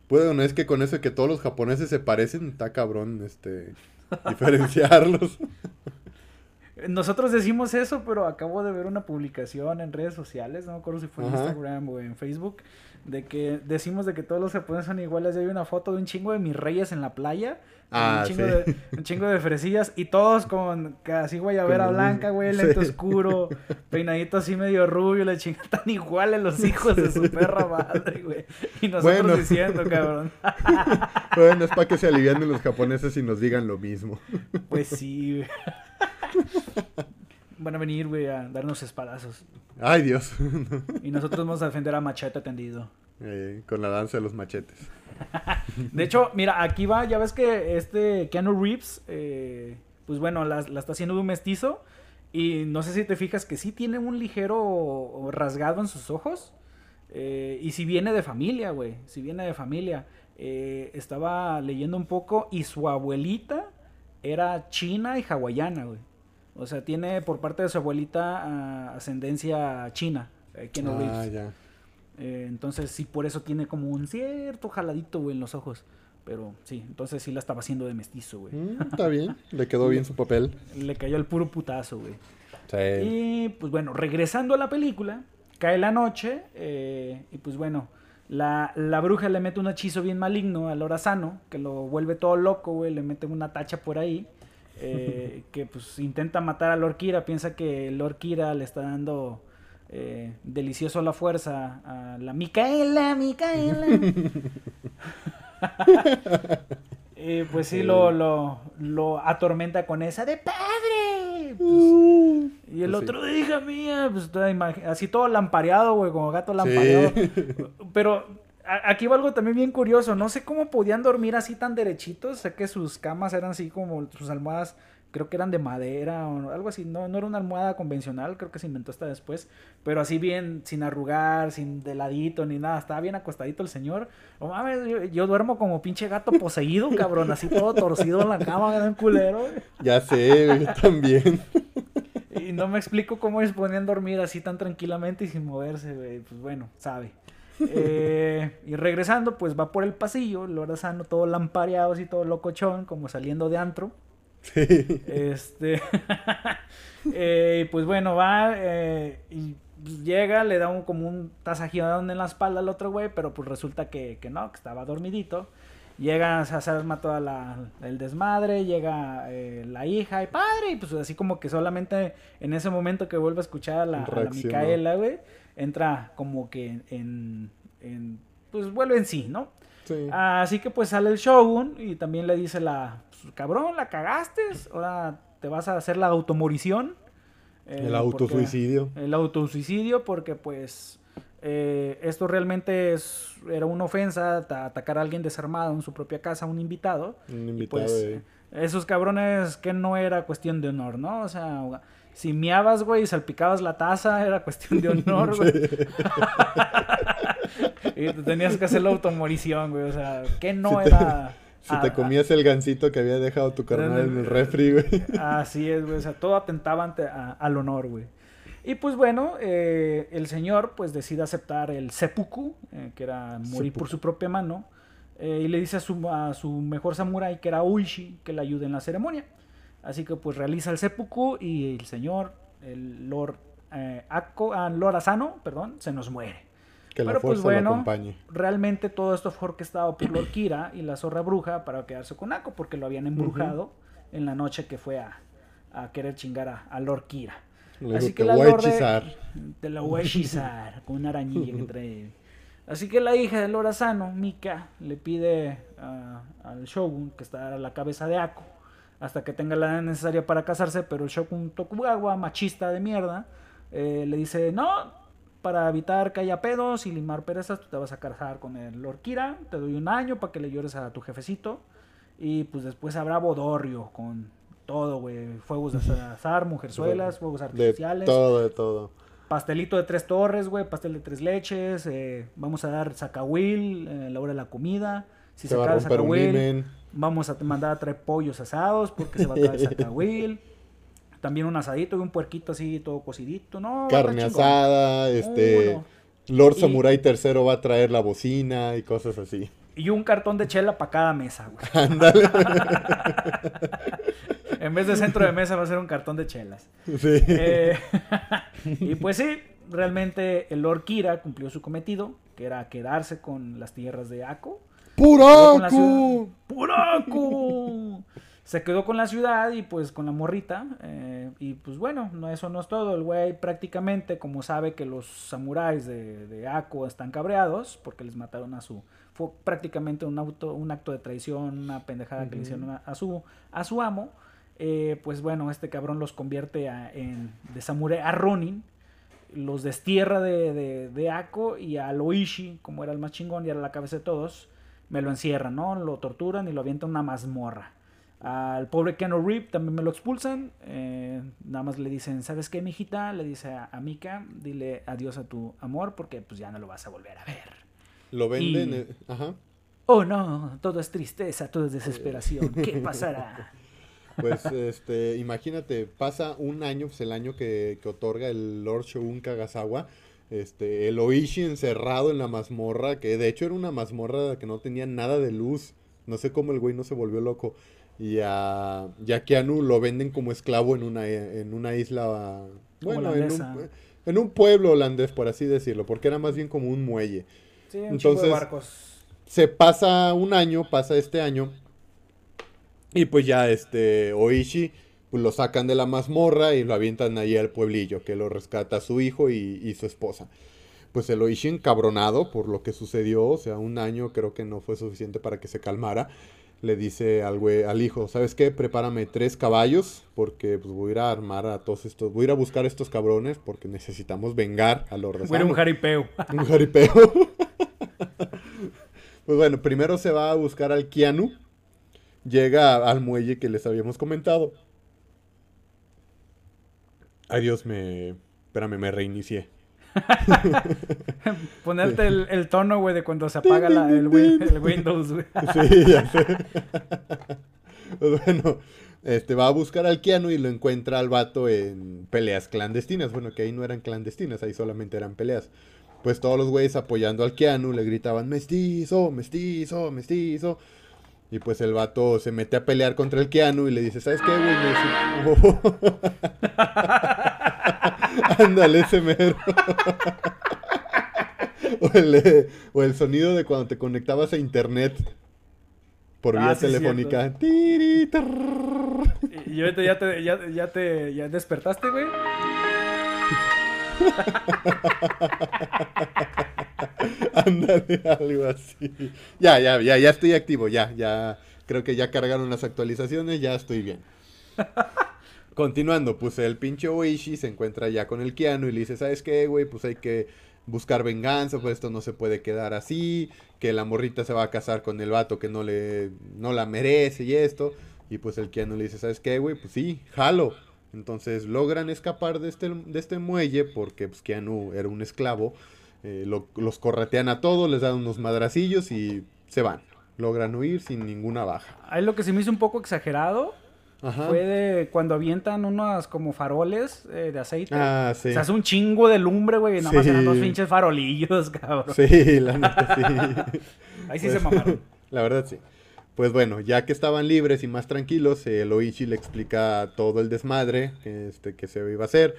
Bueno, es que con eso de que todos los japoneses se parecen, está cabrón, este, <laughs> diferenciarlos. Nosotros decimos eso, pero acabo de ver una publicación en redes sociales, no me acuerdo si fue en Ajá. Instagram o en Facebook, de que decimos de que todos los japoneses son iguales. Ya hay una foto de un chingo de mis reyes en la playa, Ah, un, chingo sí. de, un chingo de fresillas y todos con casi guayabera Con blanca, güey, sí. lente oscuro, peinadito así medio rubio, la chinga tan iguales los hijos de su perra madre, güey. Y nosotros Bueno. diciendo, cabrón. <laughs> bueno, es para que se alivianen los japoneses y nos digan lo mismo. Pues sí, güey. <laughs> Van a venir, güey, a darnos espadazos. Ay, Dios. Y nosotros vamos a defender a Machete tendido. Eh, con la danza de los machetes. <laughs> De hecho, mira, aquí va, ya ves que este Keanu Reeves, eh, pues bueno, la, la está haciendo de un mestizo. Y no sé si te fijas que sí tiene un ligero rasgado en sus ojos. Eh, y si viene de familia, güey. Si viene de familia. Eh, estaba leyendo un poco y su abuelita era china y hawaiana, güey. O sea, tiene por parte de su abuelita ah, ascendencia china. eh, Keanu Ah, Reeves. ya. Eh, entonces sí, por eso tiene como un cierto jaladito, güey, en los ojos. Pero sí, entonces sí la estaba haciendo de mestizo, güey. Mm, está bien, le quedó bien su papel. <laughs> Le cayó el puro putazo, güey. Sí. Y pues bueno, regresando a la película, cae la noche eh, y pues bueno, la, la bruja le mete un hechizo bien maligno al Orazano, que lo vuelve todo loco, güey, le mete una tacha por ahí, eh, que pues intenta matar a Lord Kira, piensa que Lord Kira le está dando eh, delicioso a la fuerza a la Micaela, Micaela. <laughs> Eh, pues sí, lo, lo, lo atormenta con esa de padre. Pues, y el Pues sí. otro de hija mía, pues toda así todo lampareado, güey, como gato lampareado. <laughs> Pero aquí va algo también bien curioso. No sé cómo podían dormir así tan derechitos. Sé que sus camas eran así como sus almohadas, creo que eran de madera o algo así. No, no era una almohada convencional, creo que se inventó hasta después. Pero así bien, sin arrugar, sin de ladito ni nada. Estaba bien acostadito el señor. No mames, yo, yo duermo como pinche gato poseído, cabrón. Así todo torcido en la cama, un culero. Ya sé, yo también. Y no me explico cómo ellos podían dormir así tan tranquilamente y sin moverse, güey. Pues bueno, sabe. Eh, y regresando, pues va por el pasillo, Lora Sano todo lampareado, así todo locochón, como saliendo de antro. Sí. Este. <laughs> eh, pues bueno, va eh, y llega, le da un, como un tasajeadón en la espalda al otro güey, pero pues resulta que, que no, que estaba dormidito. Llega, se arma toda la, el desmadre, llega eh, la hija y padre, y pues así como que solamente en ese momento que vuelve a escuchar a la, a la. Micaela, güey, entra como que en, en, pues vuelve en sí, ¿no? Sí. Así que pues sale el Shogun y también le dice la, pues, cabrón, la cagaste, ahora te vas a hacer la automorición. Eh, el porque- autosuicidio. El autosuicidio porque pues eh, esto realmente es, era una ofensa, ta- atacar a alguien desarmado en su propia casa, un invitado. Un Y invitado pues de... esos cabrones que no era cuestión de honor, ¿no? O sea, si miabas, güey, y salpicabas la taza, era cuestión de honor, <laughs> güey. <laughs> y te tenías que hacer la automorición, güey. O sea, que no Si te- era. <laughs> Si te comías el gancito que había dejado tu carnal en el refri, güey. así es, güey. O sea, todo atentaba ante, a- al honor, güey. Y pues bueno, eh, el señor pues decide aceptar el seppuku, eh, que era morir por su propia mano, eh, y le dice a su, a su mejor samurái, que era Uishi, que le ayude en la ceremonia. Así que pues realiza el seppuku y el señor, el Lord, eh, Akko- ah, Lord Asano, perdón, se nos muere. Que la Pero, pues, fuerza bueno. lo acompañe. Realmente todo esto fue orquestado por Lord Kira y la zorra bruja para quedarse con Akko, porque lo habían embrujado en la noche que fue a, a querer chingar a, a Lord Kira. Le Así que te la voy a hechizar. Te la voy a hechizar con una arañilla que trae. Así que la hija de Lora Sano, Mika, le pide ah, al Shogun que está a la cabeza de Ako hasta que tenga la edad necesaria para casarse, pero el Shogun Tokugawa, machista de mierda, eh, le dice, no, para evitar que haya pedos y limar perezas, tú te vas a casar con el Lord Kira, te doy un año para que le llores a tu jefecito, y pues después habrá bodorrio con todo, güey, fuegos de azar, mujerzuelas, fuegos De artificiales. todo, de todo. pastelito de tres torres, güey, pastel de tres leches, eh, vamos a dar zacahuil, eh, la hora de la comida. Si se, Se va a romper un himen. vamos a mandar a traer pollos asados porque se va a acabar el <laughs> zacahuil. También un asadito y un puerquito así todo cocidito, ¿no? Carne asada, este... Uno. Lord Y- Samurai III va a traer la bocina y cosas así. Y un cartón de chela para cada mesa, güey. <laughs> Ándale. <laughs> En vez de centro de mesa va a ser un cartón de chelas. Sí. Eh, y pues sí, realmente el Lord Kira cumplió su cometido, que era quedarse con las tierras de Ako. Ciudad- ¡Puraco! <laughs> Se quedó con la ciudad y pues con la morrita. eh, y pues bueno, no, eso no es todo. El güey prácticamente, como sabe que los samuráis de, de Ako están cabreados porque les mataron a su... Fue prácticamente un, auto, un acto de traición, una pendejada que le hicieron a, a su, a su amo. eh, pues bueno, este cabrón los convierte a- en, de samurái a Ronin. Los destierra de, de, de Ako y a Loishi, como era el más chingón y era la cabeza de todos, me lo encierran, ¿no? Lo torturan y lo avientan a una mazmorra. Al pobre Keanu Reeves también me lo expulsan. eh, nada más le dicen, ¿sabes qué, mijita? Le dice a, a Mika, dile adiós a tu amor porque pues ya no lo vas a volver a ver. Lo venden. Y- eh, Ajá. Oh no, todo es tristeza, todo es desesperación. ¿Qué pasará? <laughs> Pues, este, imagínate, pasa un año, pues el año que, que otorga el Lord Shogun Kagasawa, este, el Oishi encerrado en la mazmorra, que de hecho era una mazmorra que no tenía nada de luz. No sé cómo el güey no se volvió loco. Y a, y a Keanu lo venden como esclavo en una, en una isla, bueno, en un, en un pueblo holandés, por así decirlo, porque era más bien como un muelle. Sí, un Entonces- de barcos. se pasa un año, pasa este año. Y pues ya este Oishi pues lo sacan de la mazmorra y lo avientan ahí al pueblillo, que lo rescata su hijo y, y su esposa. Pues el Oishi encabronado por lo que sucedió, o sea, un año creo que no fue suficiente para que se calmara. Le dice al, al hijo, ¿sabes qué? Prepárame tres caballos porque pues voy a ir a armar a todos estos, voy a ir a buscar a estos cabrones porque necesitamos vengar a los Fue un Rezano". jaripeo. <laughs> Un jaripeo. <laughs> pues bueno, primero se va a buscar al Keanu. Llega al muelle que les habíamos comentado. Ay Dios, me... Espérame, me reinicié. <laughs> Ponerte el, el tono, güey, de cuando se apaga la- el Windows, güey. <laughs> Sí, ya sé. <laughs> Pues bueno, este va a buscar al Keanu y lo encuentra al vato en peleas clandestinas. Bueno, que ahí no eran clandestinas, ahí solamente eran peleas. Pues todos los güeyes apoyando al Keanu le gritaban mestizo, mestizo, mestizo. Y pues el vato se mete a pelear contra el Keanu y le dice, ¿sabes qué, güey? Neces- <laughs> Ándale, ese mero. <laughs> o, el, o el sonido de cuando te conectabas a internet por Ah, vía sí, telefónica. Tiri. Y y ahorita ya te, ya, ya te ya despertaste, güey. <laughs> <laughs> Ándale, algo así. Ya, ya, ya, ya estoy activo, ya, ya. Creo que ya cargaron las actualizaciones, ya estoy bien. <laughs> Continuando, pues el pinche Oishi se encuentra ya con el Keanu y le dice, ¿sabes qué, güey? Pues hay que buscar venganza, pues esto no se puede quedar así, que la morrita se va a casar con el vato que no le, no la merece y esto. Y pues el Keanu le dice, ¿sabes qué, güey? Pues sí, jalo. Entonces logran escapar de este, de este muelle porque pues, Keanu era un esclavo. Eh, lo- los corretean a todos, les dan unos madracillos y se van. Logran huir sin ninguna baja. Ahí lo que se me hizo un poco exagerado Ajá. fue de cuando avientan unos como faroles eh, de aceite. Ah, sí. Se hace un chingo de lumbre, güey. y Nada más Sí. eran dos pinches farolillos, <laughs> cabrón. Sí, la neta sí. <laughs> Ahí sí Pues, se mamaron. <laughs> La verdad sí. Pues bueno, ya que estaban libres y más tranquilos, el Oichi le explica todo el desmadre este, que se iba a hacer,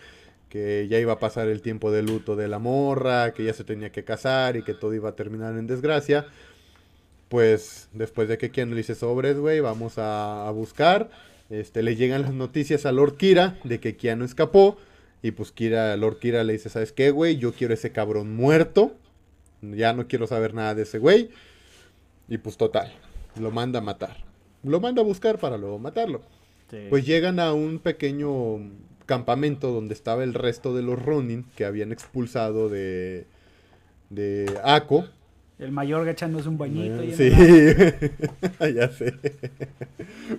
que ya iba a pasar el tiempo de luto de la morra, que ya se tenía que casar y que todo iba a terminar en desgracia. Pues después de que Keanu le dice sobres, güey, vamos a, a buscar. Este, le llegan las noticias a Lord Kira de que Keanu escapó. Y pues Kira, Lord Kira le dice, ¿sabes qué, güey? Yo quiero ese cabrón muerto. Ya no quiero saber nada de ese güey. Y pues total, lo manda a matar. Lo manda a buscar para luego matarlo. Sí. Pues llegan a un pequeño campamento donde estaba el resto de los Ronin que habían expulsado de, de Ako. el mayor echándose un bañito. ahí en Sí, <laughs> ya sé.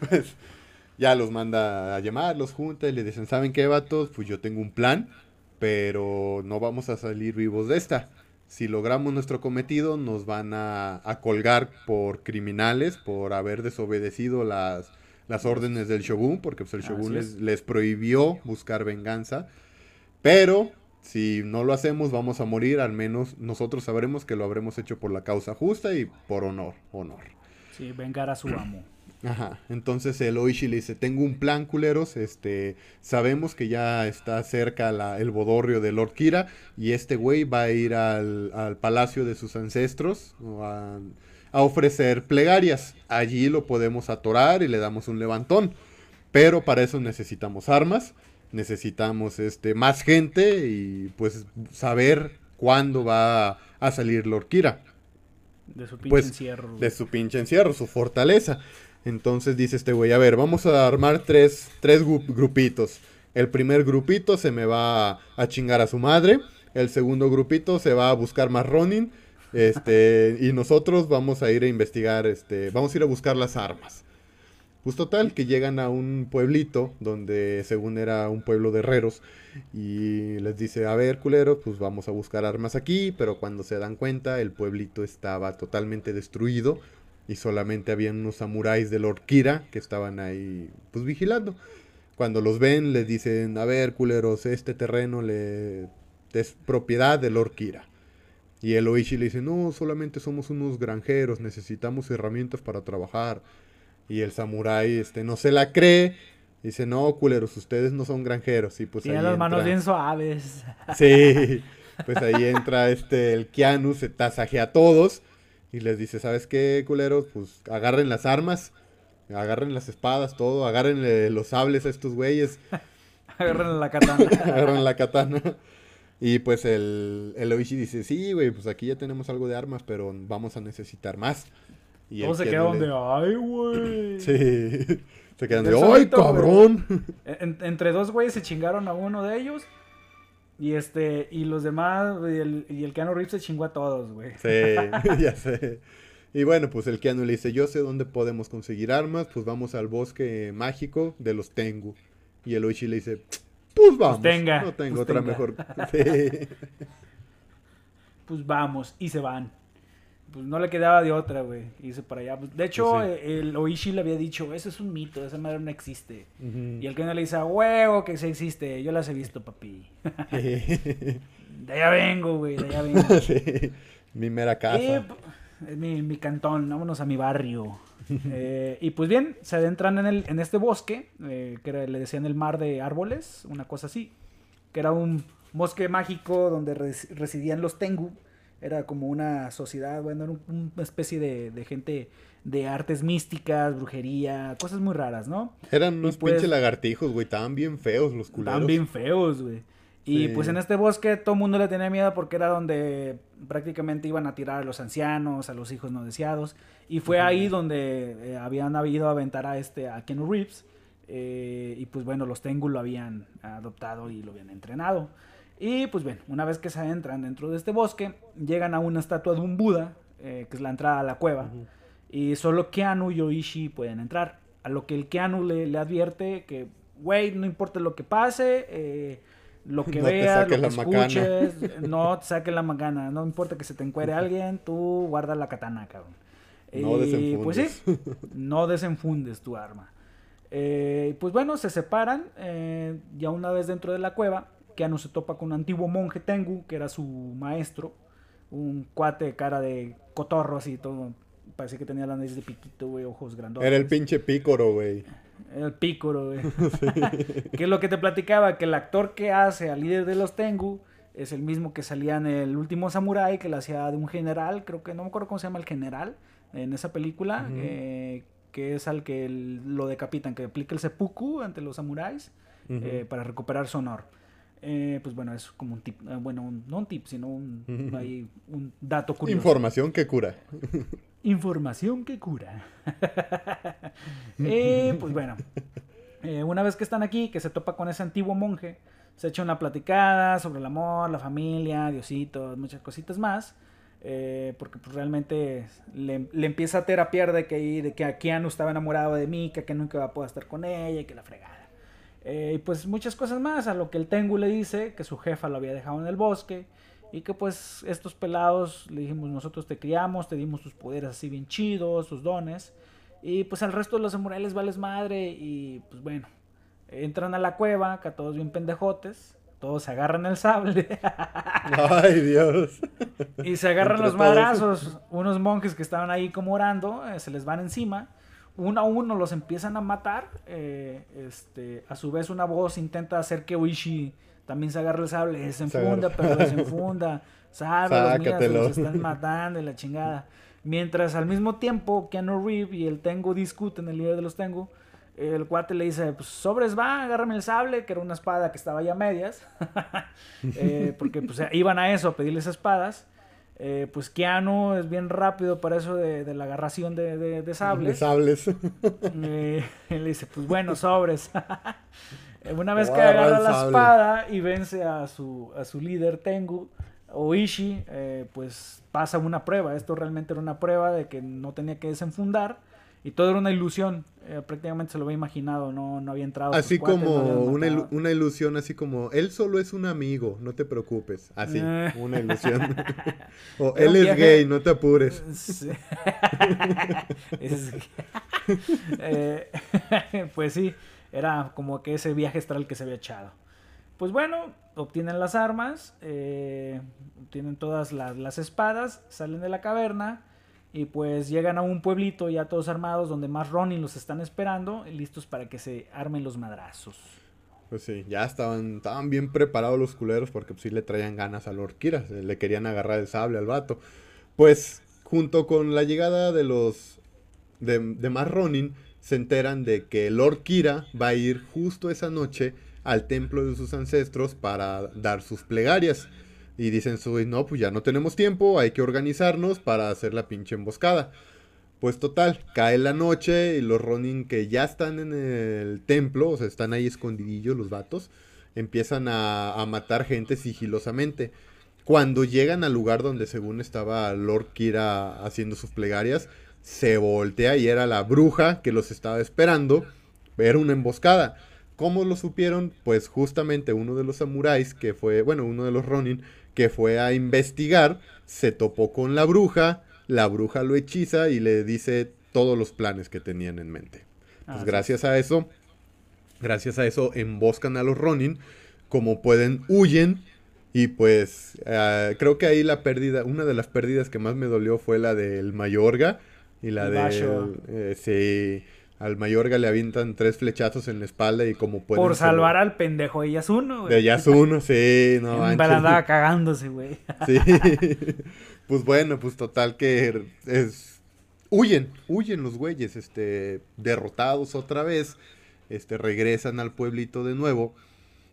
Pues ya los manda a llamar, los junta y le dicen, ¿saben qué, vatos? Pues yo tengo un plan pero no vamos a salir vivos de esta. Si logramos nuestro cometido, nos van a, a colgar por criminales, por haber desobedecido las, las órdenes del shogun, porque pues, el shogun les, les, prohibió buscar venganza. Pero si no lo hacemos, vamos a morir. Al menos nosotros sabremos que lo habremos hecho por la causa justa y por honor. honor. Sí, vengar a su amo. <clears throat> Ajá, entonces el Oishi le dice, tengo un plan, culeros, este, sabemos que ya está cerca la, el bodorrio de Lord Kira y este güey va a ir al, al palacio de sus ancestros a, a, ofrecer plegarias. Allí lo podemos atorar y le damos un levantón, pero para eso necesitamos armas, necesitamos este, más gente y pues saber cuándo va a, salir Lord Kira. De su pinche Pues, encierro. De su pinche encierro, su fortaleza. Entonces dice este güey, a ver, vamos a armar tres, tres grupitos. El primer grupito se me va a, a chingar a su madre. El segundo grupito se va a buscar más Ronin. Este, y nosotros vamos a ir a investigar, este, vamos a ir a buscar las armas. Pues total, que llegan a un pueblito donde según era un pueblo de herreros y les dice, a ver, culeros, pues vamos a buscar armas aquí, pero cuando se dan cuenta el pueblito estaba totalmente destruido y solamente habían unos samuráis de Lord Kira que estaban ahí pues vigilando. Cuando los ven les dicen, a ver, culeros, este terreno le es propiedad de Lord Kira. Y el Oishi le dice, no, solamente somos unos granjeros, necesitamos herramientas para trabajar. Y el samurái este, no se la cree. Dice, no, culeros, ustedes no son granjeros. Y pues las manos entra- bien suaves. <laughs> Sí, pues ahí entra este, el Keanu, se tasajea a todos. Y les dice, ¿sabes qué, culeros? Pues agarren las armas, agarren las espadas, todo, agarren los sables a estos güeyes, <laughs> <laughs> Agarran la katana. agarren la katana. Y pues el, el Oishi dice, sí, güey, pues aquí ya tenemos algo de armas, pero vamos a necesitar más. Y Todos se le- de, ay, güey. Sí, <laughs> se quedan de, ¡ay, solito, güey". cabrón! <laughs> En- entre dos güeyes se chingaron a uno de ellos. Y este, y los demás, y el, y el Keanu Reeves se chingó a todos, güey. Sí, <laughs> ya sé. Y bueno, pues el Keanu le dice, yo sé dónde podemos conseguir armas, pues vamos al bosque mágico de los Tengu. Y el Oishi le dice, pues vamos. tenga, no tengo pues otra tenga". mejor. <laughs> Sí. Pues vamos, y se van. Pues no le quedaba de otra, güey. Y se para allá. Pues, de hecho, Pues sí. eh, el Oishi le había dicho, eso es un mito, esa madre no existe. Y el Keanu le dice, huevo que sí existe, yo las he visto, papi. <laughs> De allá vengo, güey, de allá vengo. <laughs> Sí. Mi mera casa. Y, mi, mi cantón, vámonos a mi barrio. <laughs> Eh, y pues bien, se adentran en, el, en este bosque, eh, que era- le decían el mar de árboles, una cosa así, que era un bosque mágico donde res- residían los Tengu. Era como una sociedad, bueno, era un- una especie de, de gente de artes místicas, brujería, cosas muy raras, ¿no? Eran unos pues- pinches lagartijos, güey. Estaban bien feos los culeros. Estaban bien feos, güey. Y Sí. pues en este bosque todo el mundo le tenía miedo porque era donde prácticamente iban a tirar a los ancianos, a los hijos no deseados. Y fue ahí donde eh, habían habido a aventar a este, a Keanu Reeves. eh, y pues bueno, los Tengu lo habían adoptado y lo habían entrenado. Y pues bueno, una vez que se adentran dentro de este bosque, llegan a una estatua de un Buda, eh, que es la entrada a la cueva. Y solo Keanu y Oishi pueden entrar. A lo que el Keanu le, le advierte que, güey, no importa lo que pase, eh, lo <laughs> que No veas, lo que macana. escuches, <laughs> no te saques la macana. No importa que se te encuere alguien, tú guarda la katana, cabrón. No Y, pues sí, <laughs> no desenfundes tu arma. Eh, pues bueno, se separan. eh, ya una vez dentro de la cueva, Keanu se topa con un antiguo monje Tengu, que era su maestro. Un cuate de cara de cotorro así, todo. Parecía que tenía la nariz de piquito, güey, ojos grandotes. Era el pinche pícoro, güey. El pícoro, güey. <laughs> <laughs> que es lo que te platicaba, que el actor que hace al líder de los Tengu es el mismo que salía en el último Samurai, que le hacía de un general, creo que no me acuerdo cómo se llama el general en esa película, eh, que es al que el- lo decapitan, que aplica el seppuku ante los samuráis eh, para recuperar su honor. Eh, pues bueno, es como un tip, bueno, un- no un tip, sino un, ahí, un dato curioso. Información que cura. <laughs> Información que cura. y <laughs> pues bueno, eh, una vez que están aquí, que se topa con ese antiguo monje, se echa una platicada sobre el amor, la familia, Diosito, muchas cositas más. eh, porque pues realmente le, le empieza a terapiar de que, de que Keanu estaba enamorado de Mika, que nunca va a poder estar con ella y que la fregada. Eh, y pues muchas cosas más, a lo que el Tengu le dice que su jefa lo había dejado en el bosque y que pues estos pelados le dijimos nosotros te criamos, te dimos tus poderes así bien chidos, tus dones y pues al resto de los samuráis les vales madre y pues bueno, entran a la cueva, acá todos bien pendejotes, todos se agarran el sable. <laughs> Ay, Dios. Y se agarran los madrazos. Unos monjes que estaban ahí como orando, eh, se les van encima uno a uno los empiezan a matar. Eh, este, a su vez, una voz intenta hacer que Uishi también se agarre el sable. Se enfunda, pero desenfunda. Sabe, <laughs> los están matando y la chingada. Mientras al mismo tiempo, Keanu Reeves y el Tengu discuten, el líder de los Tengu. El cuate le dice, pues sobres va, agárrame el sable, que era una espada que estaba ya a medias. <laughs> Eh, porque pues iban a eso, a pedirles espadas. Eh, pues Keanu es bien rápido para eso de, la agarración de, sables. De sables. Eh, <laughs> le dice, pues bueno, sobres. Una vez que agarra la espada y vence a su, a su líder Tengu, Oishi, eh, pues pasa una prueba. Esto realmente era una prueba de que no tenía que desenfundar y todo era una ilusión. Eh, prácticamente se lo había imaginado, no, no había entrado. Así como una, una, ilusión, así como él solo es un amigo, no te preocupes. Así, eh. una ilusión. <laughs> o él es gay, no te apures. <laughs> <laughs> Eh, pues sí, era como que ese viaje astral que se había echado. Pues bueno, obtienen las armas, obtienen todas las, las espadas, salen de la caverna y pues llegan a un pueblito ya todos armados donde más Ronin los están esperando, listos para que se armen los madrazos. Pues sí, ya estaban, estaban bien preparados los culeros porque pues, sí le traían ganas a Lord Kira, le querían agarrar el sable al vato. Pues junto con la llegada de los de, de más Ronin, se enteran de que Lord Kira va a ir justo esa noche al templo de sus ancestros para dar sus plegarias. Y dicen, no, pues ya no tenemos tiempo, hay que organizarnos para hacer la pinche emboscada. Pues total, cae la noche y los Ronin que ya están en el templo, o sea, están ahí escondidillos los vatos, empiezan a, a matar gente sigilosamente. Cuando llegan al lugar donde según estaba Lord Kira haciendo sus plegarias, se voltea y era la bruja que los estaba esperando. Era una emboscada. ¿Cómo lo supieron? Pues justamente uno de los samuráis, que fue, bueno, uno de los Ronin, que fue a investigar, se topó con la bruja, la bruja lo hechiza y le dice todos los planes que tenían en mente. Pues ah, gracias a eso, gracias a eso emboscan a los Ronin, como pueden huyen y pues ah, creo que ahí la pérdida, una de las pérdidas que más me dolió fue la del Mayorga y la de eh, sí, al Mayorga le avientan tres flechazos en la espalda y como pueden... Por salvar al pendejo de Yasuno, güey. De Yasuno, sí, no andaba cagándose, güey. <laughs> Sí. pues bueno, pues total que es... Huyen, huyen los güeyes, este, derrotados otra vez, este, regresan al pueblito de nuevo.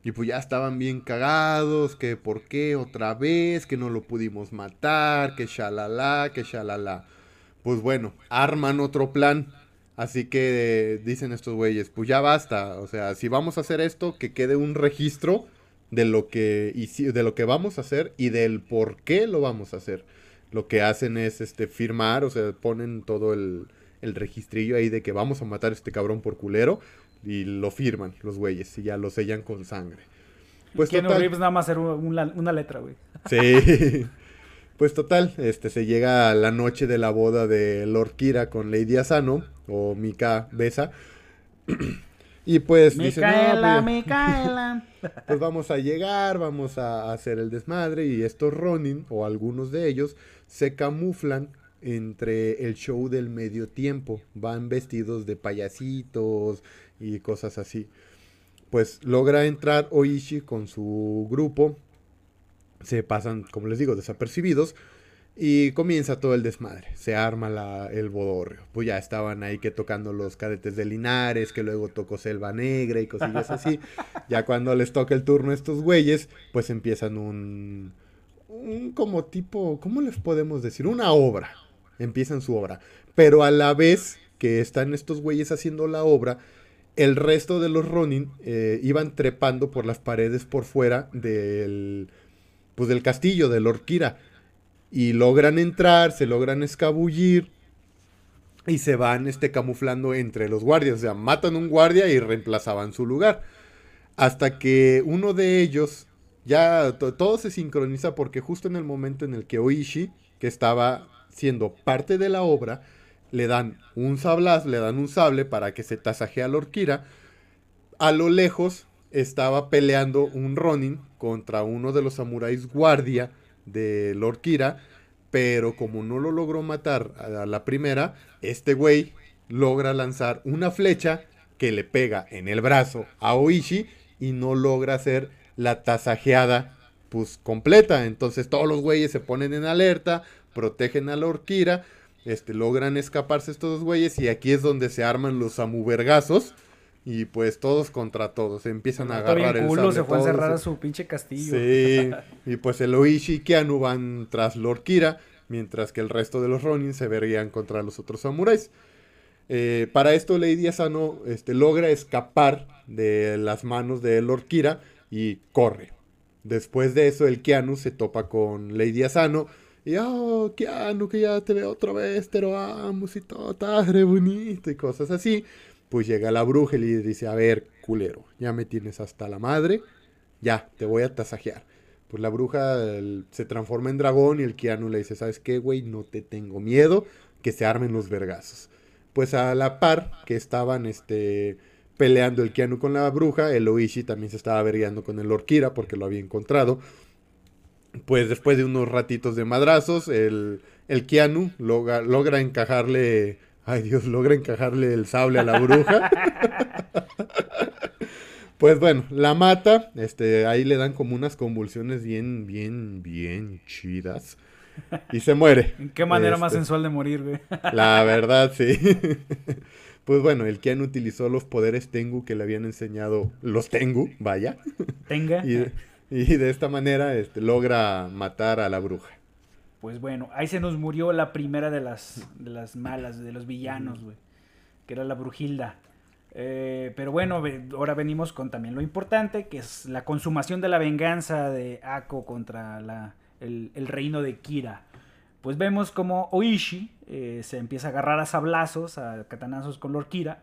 Y pues ya estaban bien cagados, que por qué otra vez, que no lo pudimos matar, que shalala, que shalala. Pues bueno, arman otro plan Así que dicen estos güeyes, pues ya basta. O sea, si vamos a hacer esto, que quede un registro de lo que, de lo que vamos a hacer y del por qué lo vamos a hacer. Lo que hacen es este firmar, o sea, ponen todo el, el registrillo ahí de que vamos a matar a este cabrón por culero y lo firman los güeyes y ya lo sellan con sangre. Pues total, nada más hacer una, una letra, güey. Sí. Pues total, este se llega a la noche de la boda de Lord Kira con Lady Asano o Mika Besa. <clears throat> y pues Micaela, pues, Micaela. <laughs> pues vamos a llegar, vamos a hacer el desmadre y estos Ronin o algunos de ellos se camuflan entre el show del medio tiempo. Van vestidos de payasitos y cosas así. Pues logra entrar Oishi con su grupo se pasan, como les digo, desapercibidos. Y comienza todo el desmadre. Se arma el bodorrio. Pues ya estaban ahí que tocando los cadetes de Linares, que luego tocó Selva Negra y cosillas así. ya cuando les toca el turno a estos güeyes, pues empiezan un, un como tipo, ¿cómo les podemos decir? Una obra. Empiezan su obra. Pero a la vez que están estos güeyes haciendo la obra, el resto de los Ronin eh, iban trepando por las paredes por fuera del pues del castillo de Lord Kira. Y logran entrar, se logran escabullir y se van este, camuflando entre los guardias. O sea, matan un guardia y reemplazaban su lugar. Hasta que uno de ellos, ya todo se sincroniza porque justo en el momento en el que Oishi, que estaba siendo parte de la obra, le dan un sablazo, le dan un sable para que se tasajee a Lorkira. A lo lejos estaba peleando un Ronin contra uno de los samuráis guardia de Lorkira, pero como no lo logró matar a la primera, este güey logra lanzar una flecha que le pega en el brazo a Oishi y no logra hacer la tasajeada pues completa. Entonces todos los güeyes se ponen en alerta, protegen a Lorkira este, logran escaparse estos dos güeyes y aquí es donde se arman los amuvergazos. Y pues todos contra todos, empiezan a agarrar el culo, se fue a encerrar a su pinche castillo. Sí, y pues el Oishi y Keanu van tras Lord Kira, mientras que el resto de los Ronin se verían contra los otros samuráis. Eh, para esto Lady Asano este, logra escapar de las manos de Lord Kira y corre. Después de eso el Keanu se topa con Lady Asano y, oh, Keanu, que ya te veo otra vez, te lo amo, y todo, bonito y cosas así. Pues llega la bruja y le dice, a ver, culero, ya me tienes hasta la madre, ya, te voy a tasajear. Pues la bruja se transforma en dragón y el Keanu le dice, ¿sabes qué, güey? No te tengo miedo, que se armen los vergazos. Pues a la par que estaban, este peleando el Keanu con la bruja, el Oishi también se estaba vergueando con el Orkira porque lo había encontrado pues después de unos ratitos de madrazos, el, el Keanu logra, logra encajarle, ay Dios, logra encajarle el sable a la bruja. pues bueno, la mata, este, ahí le dan como unas convulsiones bien, bien, bien chidas. Y se muere. <laughs> ¿En qué manera más este, sensual de morir, güey? La verdad, sí. <laughs> Pues bueno, el Keanu utilizó los poderes Tengu que le habían enseñado los Tengu, vaya. Tenga. <laughs> Y de esta manera este, logra matar a la bruja. Pues bueno, ahí se nos murió la primera de las, de las malas, de los villanos, güey. Que era la brujilda. Eh, pero bueno, ahora venimos con también lo importante, que es la consumación de la venganza de Ako contra la, el, reino de Kira. Pues vemos como Oishi eh, se empieza a agarrar a sablazos, a katanazos con Lord Kira.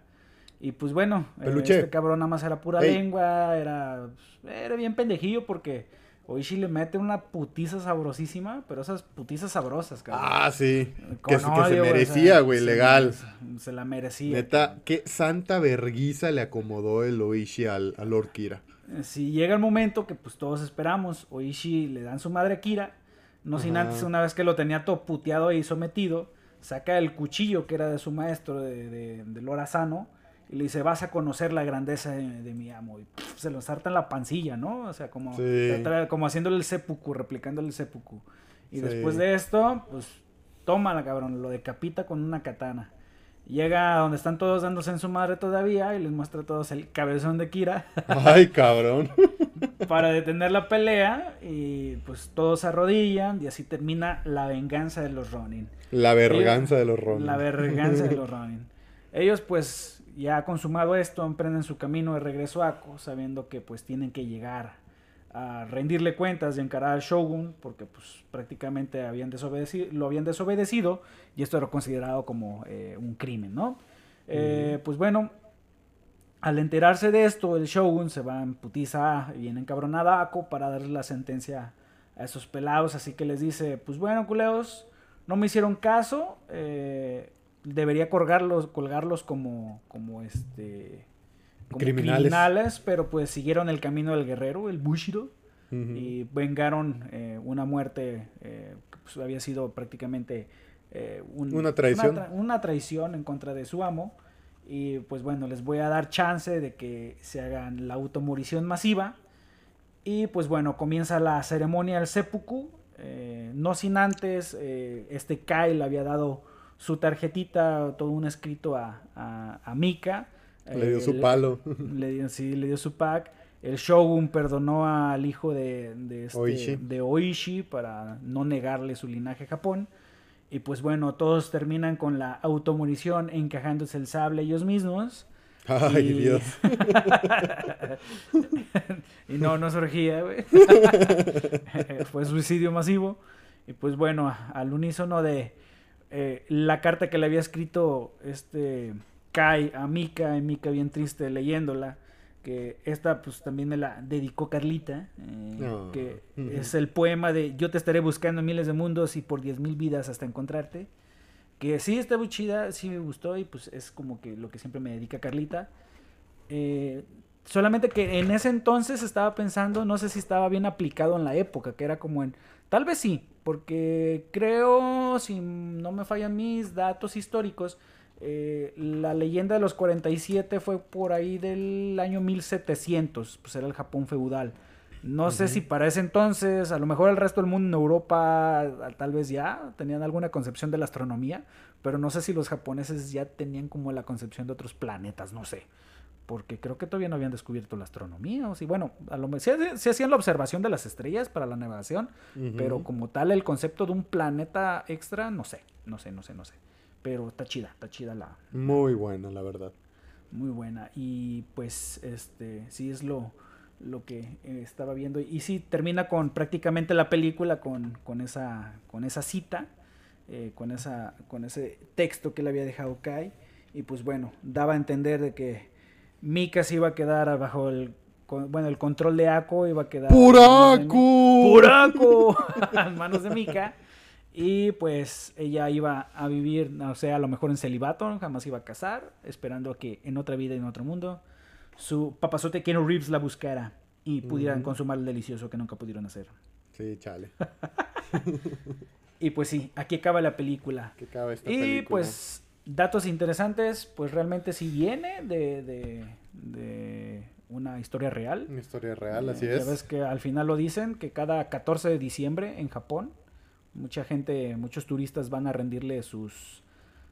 Y pues bueno, eh, este cabrón nada más era pura lengua, era, era bien pendejillo porque Oishi le mete una putiza sabrosísima, pero esas putizas sabrosas, cabrón. Ah, sí. que, se merecía, güey, legal. Se, la merecía. Neta, qué santa verguiza le acomodó el Oishi al, al Lord Kira. Eh, sí, llega el momento que pues todos esperamos. Oishi le dan su madre a Kira. No sin antes, una vez que lo tenía todo puteado y sometido, saca el cuchillo que era de su maestro, de, de, de Lorazano y le dice, vas a conocer la grandeza de, mi amo. Y se lo sarta en la pancilla, ¿no? O sea, como, como haciéndole el seppuku, replicándole el seppuku. Y después de esto, pues, tómala, cabrón, lo decapita con una katana. Llega a donde están todos dándose en su madre todavía y les muestra a todos el cabezón de Kira. <laughs> Ay, cabrón. para detener la pelea y pues todos se arrodillan y así termina la venganza de los Ronin. La verganza de los Ronin. La verganza de los <laughs> Ronin. Ellos pues ya consumado esto, emprenden su camino de regreso a Ako, sabiendo que pues tienen que llegar a rendirle cuentas y encarar al shogun, porque pues prácticamente habían desobedecido, lo habían desobedecido y esto era considerado como eh, un crimen, ¿no? Eh, pues bueno, al enterarse de esto, el shogun se va en putiza y en encabronada a Ako para darle la sentencia a esos pelados, así que les dice, pues bueno, culeos, no me hicieron caso, eh, debería colgarlos, colgarlos como, como este criminales. pero pues siguieron el camino del guerrero, el Bushido, y vengaron eh, una muerte eh, que pues, había sido prácticamente eh, una traición. Una, traición en contra de su amo. Y pues bueno, les voy a dar chance de que se hagan la automorición masiva. Y pues bueno, comienza la ceremonia del seppuku. no sin antes, este Kai le había dado su tarjetita, todo un escrito a, a, Mika. Le dio su palo. <laughs> Le sí, le dio su pack. El Shogun perdonó al hijo de, de, este, Oishi. de Oishi para no negarle su linaje a Japón. Y pues bueno, todos terminan con la automorición encajándose el sable ellos mismos. Ay, Dios. <laughs> y no, no surgía, güey. <laughs> Fue suicidio masivo. Y pues bueno, al unísono de eh, la carta que le había escrito este Kai a Mika, y Mika bien triste leyéndola, que esta pues también me la dedicó Carlita, eh, Ah, que es el poema de Yo te estaré buscando en miles de mundos y por diez mil vidas hasta encontrarte. Que sí está muy chida, sí me gustó y pues es como que lo que siempre me dedica Carlita. Eh, solamente que en ese entonces estaba pensando, no sé si estaba bien aplicado en la época, que era como en... Tal vez sí, porque creo, si no me fallan mis datos históricos, eh, la leyenda de los 47 fue por ahí del año 1700, pues era el Japón feudal. No sé si para ese entonces, a lo mejor el resto del mundo en Europa tal vez ya tenían alguna concepción de la astronomía, pero no sé si los japoneses ya tenían como la concepción de otros planetas, no sé. Porque creo que todavía no habían descubierto la astronomía, o sí, bueno, a lo mejor sí, sí hacían la observación de las estrellas para la navegación, pero como tal el concepto de un planeta extra, no sé, no sé, no sé, no sé. Pero está chida, está chida la, Muy buena, la verdad. muy buena. Y pues, este, sí es lo, lo que eh, estaba viendo. Y sí, termina con prácticamente la película con, con, esa, con esa cita, eh, con, esa, con ese texto que le había dejado Kai. Y pues bueno, daba a entender de que Mika se iba a quedar bajo el, bueno, el control de Ako, iba a quedar... ¡Puraco! ¡Puraco! <laughs> en manos de Mika. Y pues ella iba a vivir, o sea, a lo mejor en celibato, jamás iba a casar, esperando a que en otra vida y en otro mundo su papazote Keanu Reeves la buscara y pudieran consumar el delicioso que nunca pudieron hacer. Sí, chale. <laughs> Y pues sí, aquí acaba la película. ¿Qué cabe esta Y película? pues datos interesantes, pues realmente sí viene de, de, de una historia real. Una historia real, así Eh, es. Ya ves que al final lo dicen, que cada 14 de diciembre en Japón, mucha gente, muchos turistas van a rendirle sus,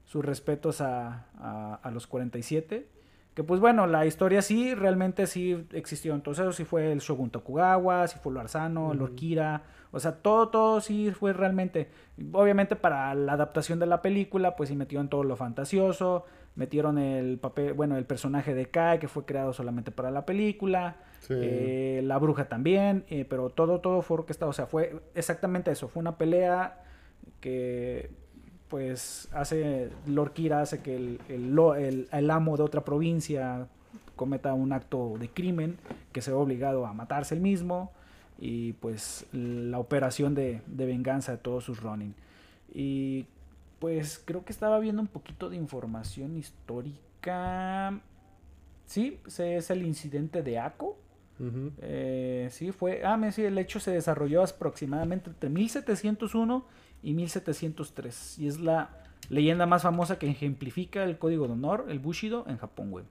sus respetos a, a, a los 47. Que pues bueno, la historia sí, realmente sí existió. Entonces eso sí fue el Shogun Tokugawa, sí fue Lord Sano, Ujú. Lord Kira. O sea, todo, todo sí fue realmente. Obviamente para la adaptación de la película, pues sí metieron todo lo fantasioso. Metieron el papel, bueno, el personaje de Kai, que fue creado solamente para la película. Sí. Eh, la bruja también, eh, pero todo, todo fue orquestado. O sea, fue exactamente eso. Fue una pelea que, pues, hace. Lord Kira hace que el, el, el- el amo de otra provincia cometa un acto de crimen, que se ve obligado a matarse él mismo. Y pues la operación de, de venganza de todos sus Ronin. Y pues creo que estaba viendo un poquito de información histórica. Sí, es el incidente de. Ujú. Eh, sí, fue. Ah, me sí, el hecho se desarrolló aproximadamente entre 1701 y 1703. Y es la leyenda más famosa que ejemplifica el código de honor, el Bushido, en Japón, güey.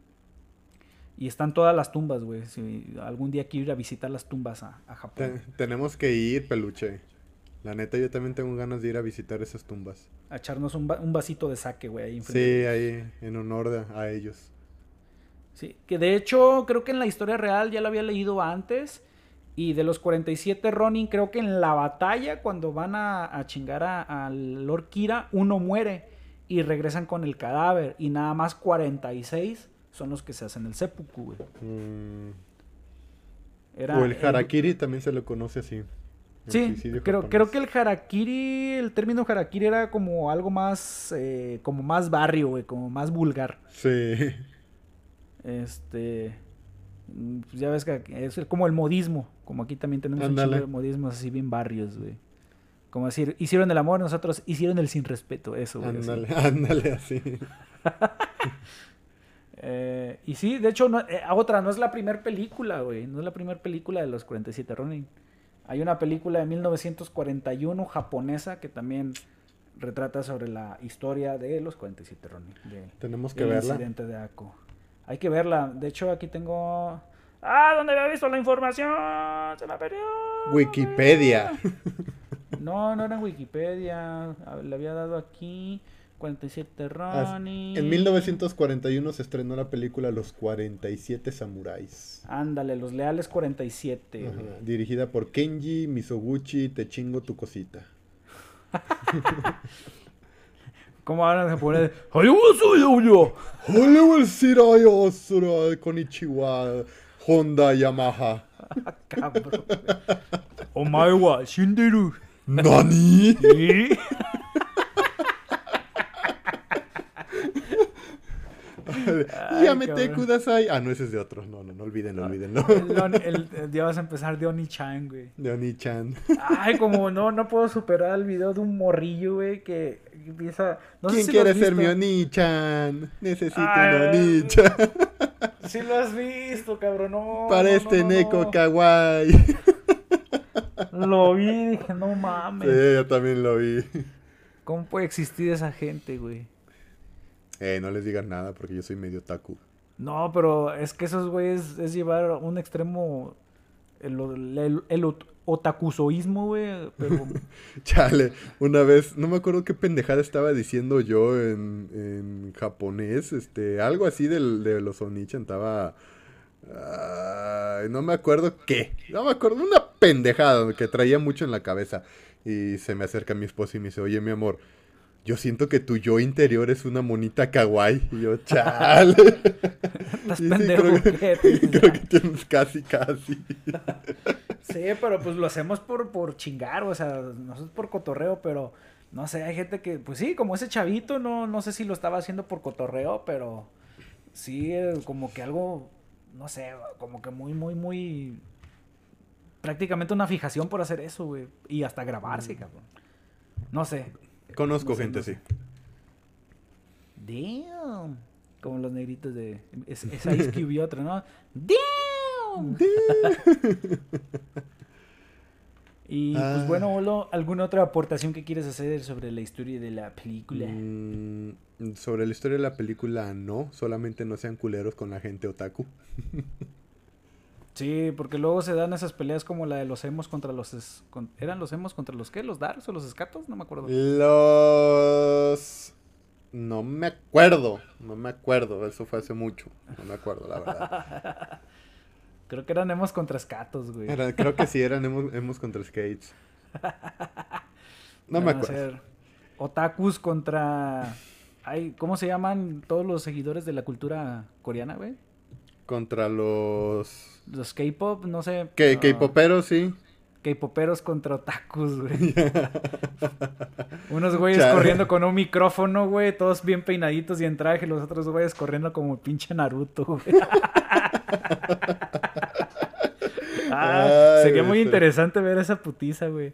Y están todas las tumbas, güey. Si algún día quiero ir a visitar las tumbas a, a Japón. Te- tenemos que ir, peluche. La neta, yo también tengo ganas de ir a visitar esas tumbas. A echarnos un, va- un vasito de saque, güey. ahí Sí, ahí, en honor de- a ellos. Sí, que de hecho creo que en la historia real ya lo había leído antes. Y de los 47 Ronin, creo que en la batalla, cuando van a, a chingar a, a Lord Kira, uno muere y regresan con el cadáver. Y nada más 46 son los que se hacen el seppuku, güey. Mm, Era o el harakiri también se le conoce así. Sí, creo, creo que el harakiri, el término harakiri era como algo más, eh, como más barrio, güey, como más vulgar. Sí. Este. mm, pues ya ves que es como el modismo. Como aquí también tenemos un chingo de modismos así bien barrios, güey. Como decir, hicieron el amor, nosotros hicieron el sin respeto, eso, güey. Ándale, <laughs> ándale así. <laughs> Eh, y sí, de hecho, no, eh, otra, no es la primera película, güey. No es la primera película de los 47 Ronin. Hay una película de 1941 japonesa que también retrata sobre la historia de los 47 Ronin. de- Tenemos que el verla. incidente de Ako. Hay que verla. De hecho, aquí tengo. ¡Ah! ¿Dónde había visto la información? Se me perdió. Wikipedia. No, no era en Wikipedia. Le había dado aquí. 47 Ronin. En 1941 se estrenó la película Los 47 Samuráis. Ándale, Los Leales 47. Ajá. Dirigida por Kenji Misoguchi Te chingo tu cosita. <laughs> ¿Cómo hablan en japonés? Hollywood Konichiwa Honda Yamaha. <laughs> Cabrón. Omae wa shinderu. ¿Nani? <laughs> ¿Sí? Ay, Yamete cabrón. Kudasai. Ah, no, ese es de otro. No, no, no olvídenlo, olvídenlo. El, Don- <laughs> el- el- ya vas a empezar de Oni-chan, güey. De Oni-chan. Ay, <laughs> como no, no puedo superar el video de un morrillo, güey, que empieza... No sé ¿Quién si quiere ser mi. Oni-chan? Necesito un Oni-chan. <laughs> Sí lo has visto, cabrón, no. Para no, este no, no, Neko no. Kawaii. Lo vi dije, no mames. Sí, yo también lo vi. ¿Cómo puede existir esa gente, güey? Eh, no les digas nada porque yo soy medio taku. No, pero es que esos güeyes es llevar a un extremo el, el, güey, pero <laughs> Chale, una vez, no me acuerdo qué pendejada estaba diciendo yo en, en japonés, este, algo así del, de los Onichan, estaba... no me acuerdo qué, no me acuerdo, una pendejada que traía mucho en la cabeza. Y se me acerca mi esposa y me dice, oye mi amor, yo siento que tu yo interior es una monita kawaii. Y yo, chale. <laughs> estás sí, pendejo. creo, que, <laughs> creo que tienes casi, casi. <laughs> Sí, pero pues lo hacemos por, por chingar, o sea, nosotros por cotorreo, pero no sé, hay gente que, pues sí, como ese chavito, no, no sé si lo estaba haciendo por cotorreo, pero sí, eh, como que algo, no sé, como que muy, muy, muy, prácticamente una fijación por hacer eso, güey, y hasta grabarse, cabrón. No sé. Conozco No sé, gente no sé. así. Damn. Como los negritos de... Es, es Ice Cube y otro, ¿no? Damn. <laughs> Y Ah. pues bueno, Olo, ¿alguna otra aportación que quieres hacer sobre la historia de la película? Mm, sobre la historia de la película, no. Solamente no sean culeros con la gente otaku. <laughs> Sí, porque luego se dan esas peleas como la de los emos contra los... es- con- ¿Eran los emos contra los qué? ¿Los darks o los escatos? No me acuerdo. Los... No me acuerdo. No me acuerdo. Eso fue hace mucho. No me acuerdo, la verdad. <laughs> Creo que eran emos contra escatos, güey. Era- creo que sí, eran hemos, hemos contra skates. No me Van acuerdo. otakus contra... Ay, ¿Cómo se llaman todos los seguidores de la cultura coreana, güey? Contra los... Los K-pop, no sé. Ah, K-poperos, sí. K-poperos contra otakus, güey. <laughs> Unos güeyes Chale. corriendo con un micrófono, güey, todos bien peinaditos y en traje, los otros güeyes corriendo como pinche Naruto, güey. <laughs> Ah, Ay, sería muy pero- interesante ver esa putiza, güey.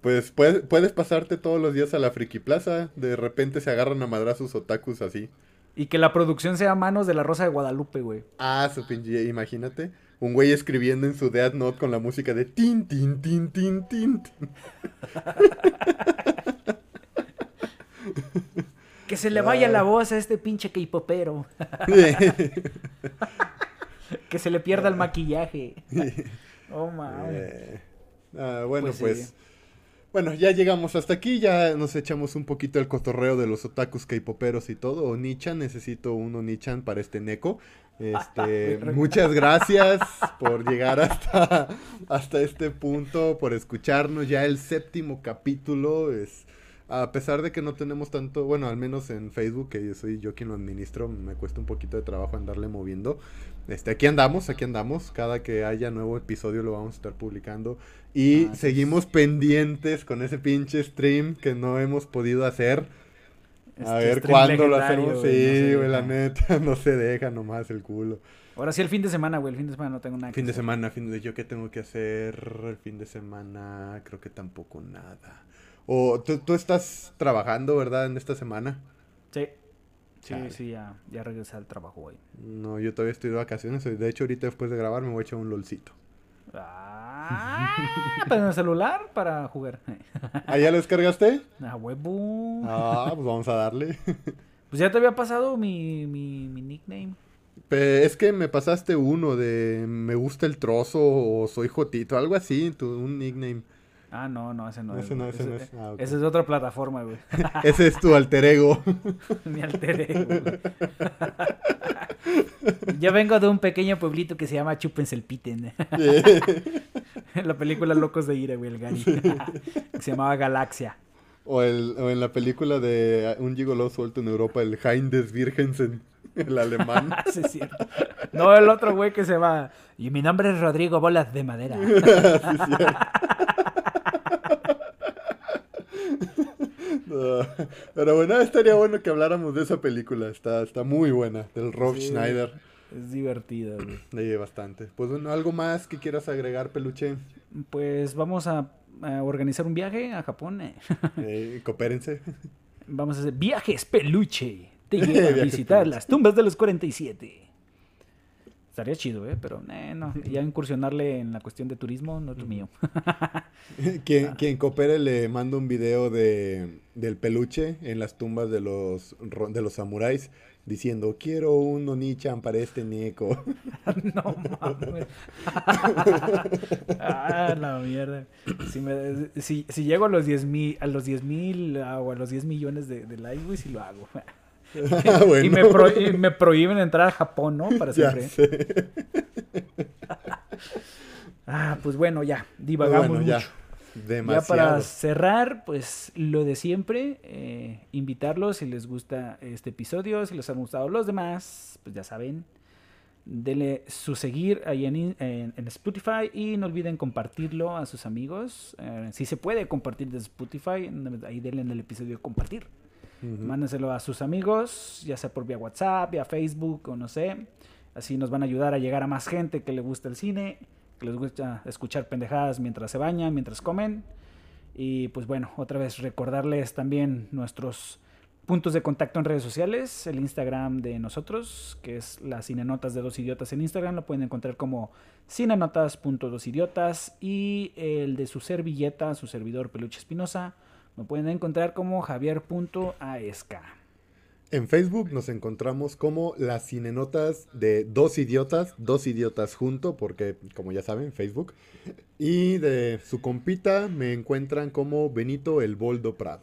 Pues puedes, puedes pasarte todos los días a la Friki Plaza. De repente se agarran a madrazos otakus así. Y que la producción sea manos de la Rosa de Guadalupe, güey. Ah, su pinche, imagínate. Un güey escribiendo en su Death Note con la música de tin, tin, tin, tin, tin. tin. <laughs> Que se le vaya Ay. la voz a este pinche K-popero. <laughs> que se le pierda el maquillaje. <laughs> Oh, mames. Eh, ah, bueno, Pues pues. sí. Bueno, ya llegamos hasta aquí. Ya nos echamos un poquito el cotorreo de los otakus K-poperos y todo. Onichan, necesito un Onichan para este Neko. Este, <laughs> muchas gracias por llegar hasta, hasta este punto, por escucharnos. Ya el séptimo capítulo es. A pesar de que no tenemos tanto, bueno, al menos en Facebook, que yo soy yo quien lo administro, me cuesta un poquito de trabajo andarle moviendo. Este, aquí andamos, aquí andamos. Cada que haya nuevo episodio lo vamos a estar publicando. Y Ah, sí, seguimos pendientes con ese pinche stream que no hemos podido hacer. A Este ver stream cuándo lo hacemos. güey, no Sí, güey, la neta, <laughs> no se deja nomás el culo. Ahora sí, el fin de semana, güey. El fin de semana no tengo nada que Fin de semana, fin de yo qué tengo que hacer el fin de semana, creo que tampoco nada. O tú, tú estás trabajando, ¿verdad? En esta semana. Sí. Sí, sí, ya, ya regresé al trabajo, güey. No, yo todavía estoy de vacaciones. De hecho, ahorita después de grabar me voy a echar un lolcito. Ah, ¿Para el celular? Para jugar. ¿Ah, ya lo descargaste? <laughs> Ah, huevo. Ah, pues vamos a darle. <laughs> Pues ya te había pasado mi, mi, mi nickname. Pe- es que me pasaste uno de me gusta el trozo o soy Jotito, algo así, tu, un nickname. Ah, no, no, ese no es. Ese no, güey. ese no es. Ah, ese es de otra plataforma, güey. <laughs> Ese es tu alter ego. <laughs> Me alteré, güey. Yo vengo de un pequeño pueblito que se llama Chúpense el Piten. <laughs> la película Locos de Ira, güey, el Gary. que se llamaba Galaxia. o, el, o en la película de un gigolo suelto en Europa, el Heindes Virgensen, el alemán. Ah, sí, es cierto. No, el otro güey que se va. Y mi nombre es Rodrigo Bolas de Madera. Sí, <laughs> pero bueno, estaría bueno que habláramos de esa película. Está, está muy buena, del Rob Sí. Schneider. Es divertida, güey. <clears throat> Leí bastante. Pues bueno, ¿algo más que quieras agregar, peluche? Pues vamos a, a organizar un viaje a Japón. eh. <laughs> Eh, coopérense. Vamos a hacer viajes peluche. <laughs> Te lleva a visitar las tumbas de los 47. Estaría chido, ¿eh? Pero <laughs> eh, no, ya incursionarle en la cuestión de turismo no es lo mío. <laughs> Quien, Ah. quien coopere le manda un video de, del peluche en las tumbas de los, de los samuráis diciendo, quiero un Onichan para este Nieko. <laughs> no mames. ah, la mierda. Si, me- si, si llego a los 10 mil, a los 10 mil o a los 10 millones de, de likes, güey, sí lo hago. <laughs> Bueno. Y, me pro- y me prohíben entrar a Japón, ¿no? Para <laughs> siempre. <laughs> Ah, pues bueno, ya, divagamos Bueno, ya. mucho. Demasiado. Ya para cerrar, pues lo de siempre, eh, invitarlos si les gusta este episodio, si les han gustado los demás, pues ya saben, denle su seguir ahí en- en Spotify y no olviden compartirlo a sus amigos. Eh, si se puede compartir de Spotify, ahí denle en el episodio compartir. Mándenselo a sus amigos, ya sea por vía WhatsApp, vía Facebook o no sé. Así nos van a ayudar a llegar a más gente que le gusta el cine, que les gusta escuchar pendejadas mientras se bañan, mientras comen. Y pues bueno, otra vez recordarles también nuestros puntos de contacto en redes sociales, el Instagram de nosotros, que es las Cinenotas de Dos Idiotas en Instagram, lo pueden encontrar como cinenotas.dosidiotas y el de su servilleta, su servidor Peluche Espinosa, lo pueden encontrar como javier.aesca. En Facebook nos encontramos como las cinenotas de dos idiotas, dos idiotas junto, porque como ya saben, Facebook. Y de su compita me encuentran como Benito el Boldo Prado.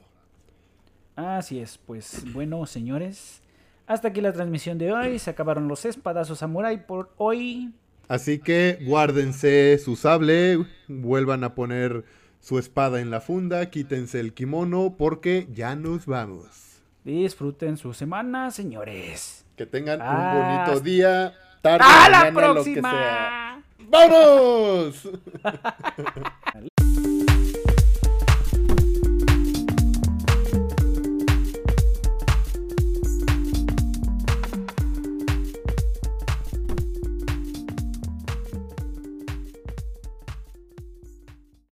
Así es, pues bueno, señores, hasta aquí la transmisión de hoy, se acabaron los espadazos samurai por hoy. Así que guárdense su sable, vuelvan a poner su espada en la funda, quítense el kimono porque ya nos vamos. Disfruten su semana, señores. Que tengan un bonito día, tarde, ¡A la mañana, lo que sea. próxima! ¡Vámonos! <laughs>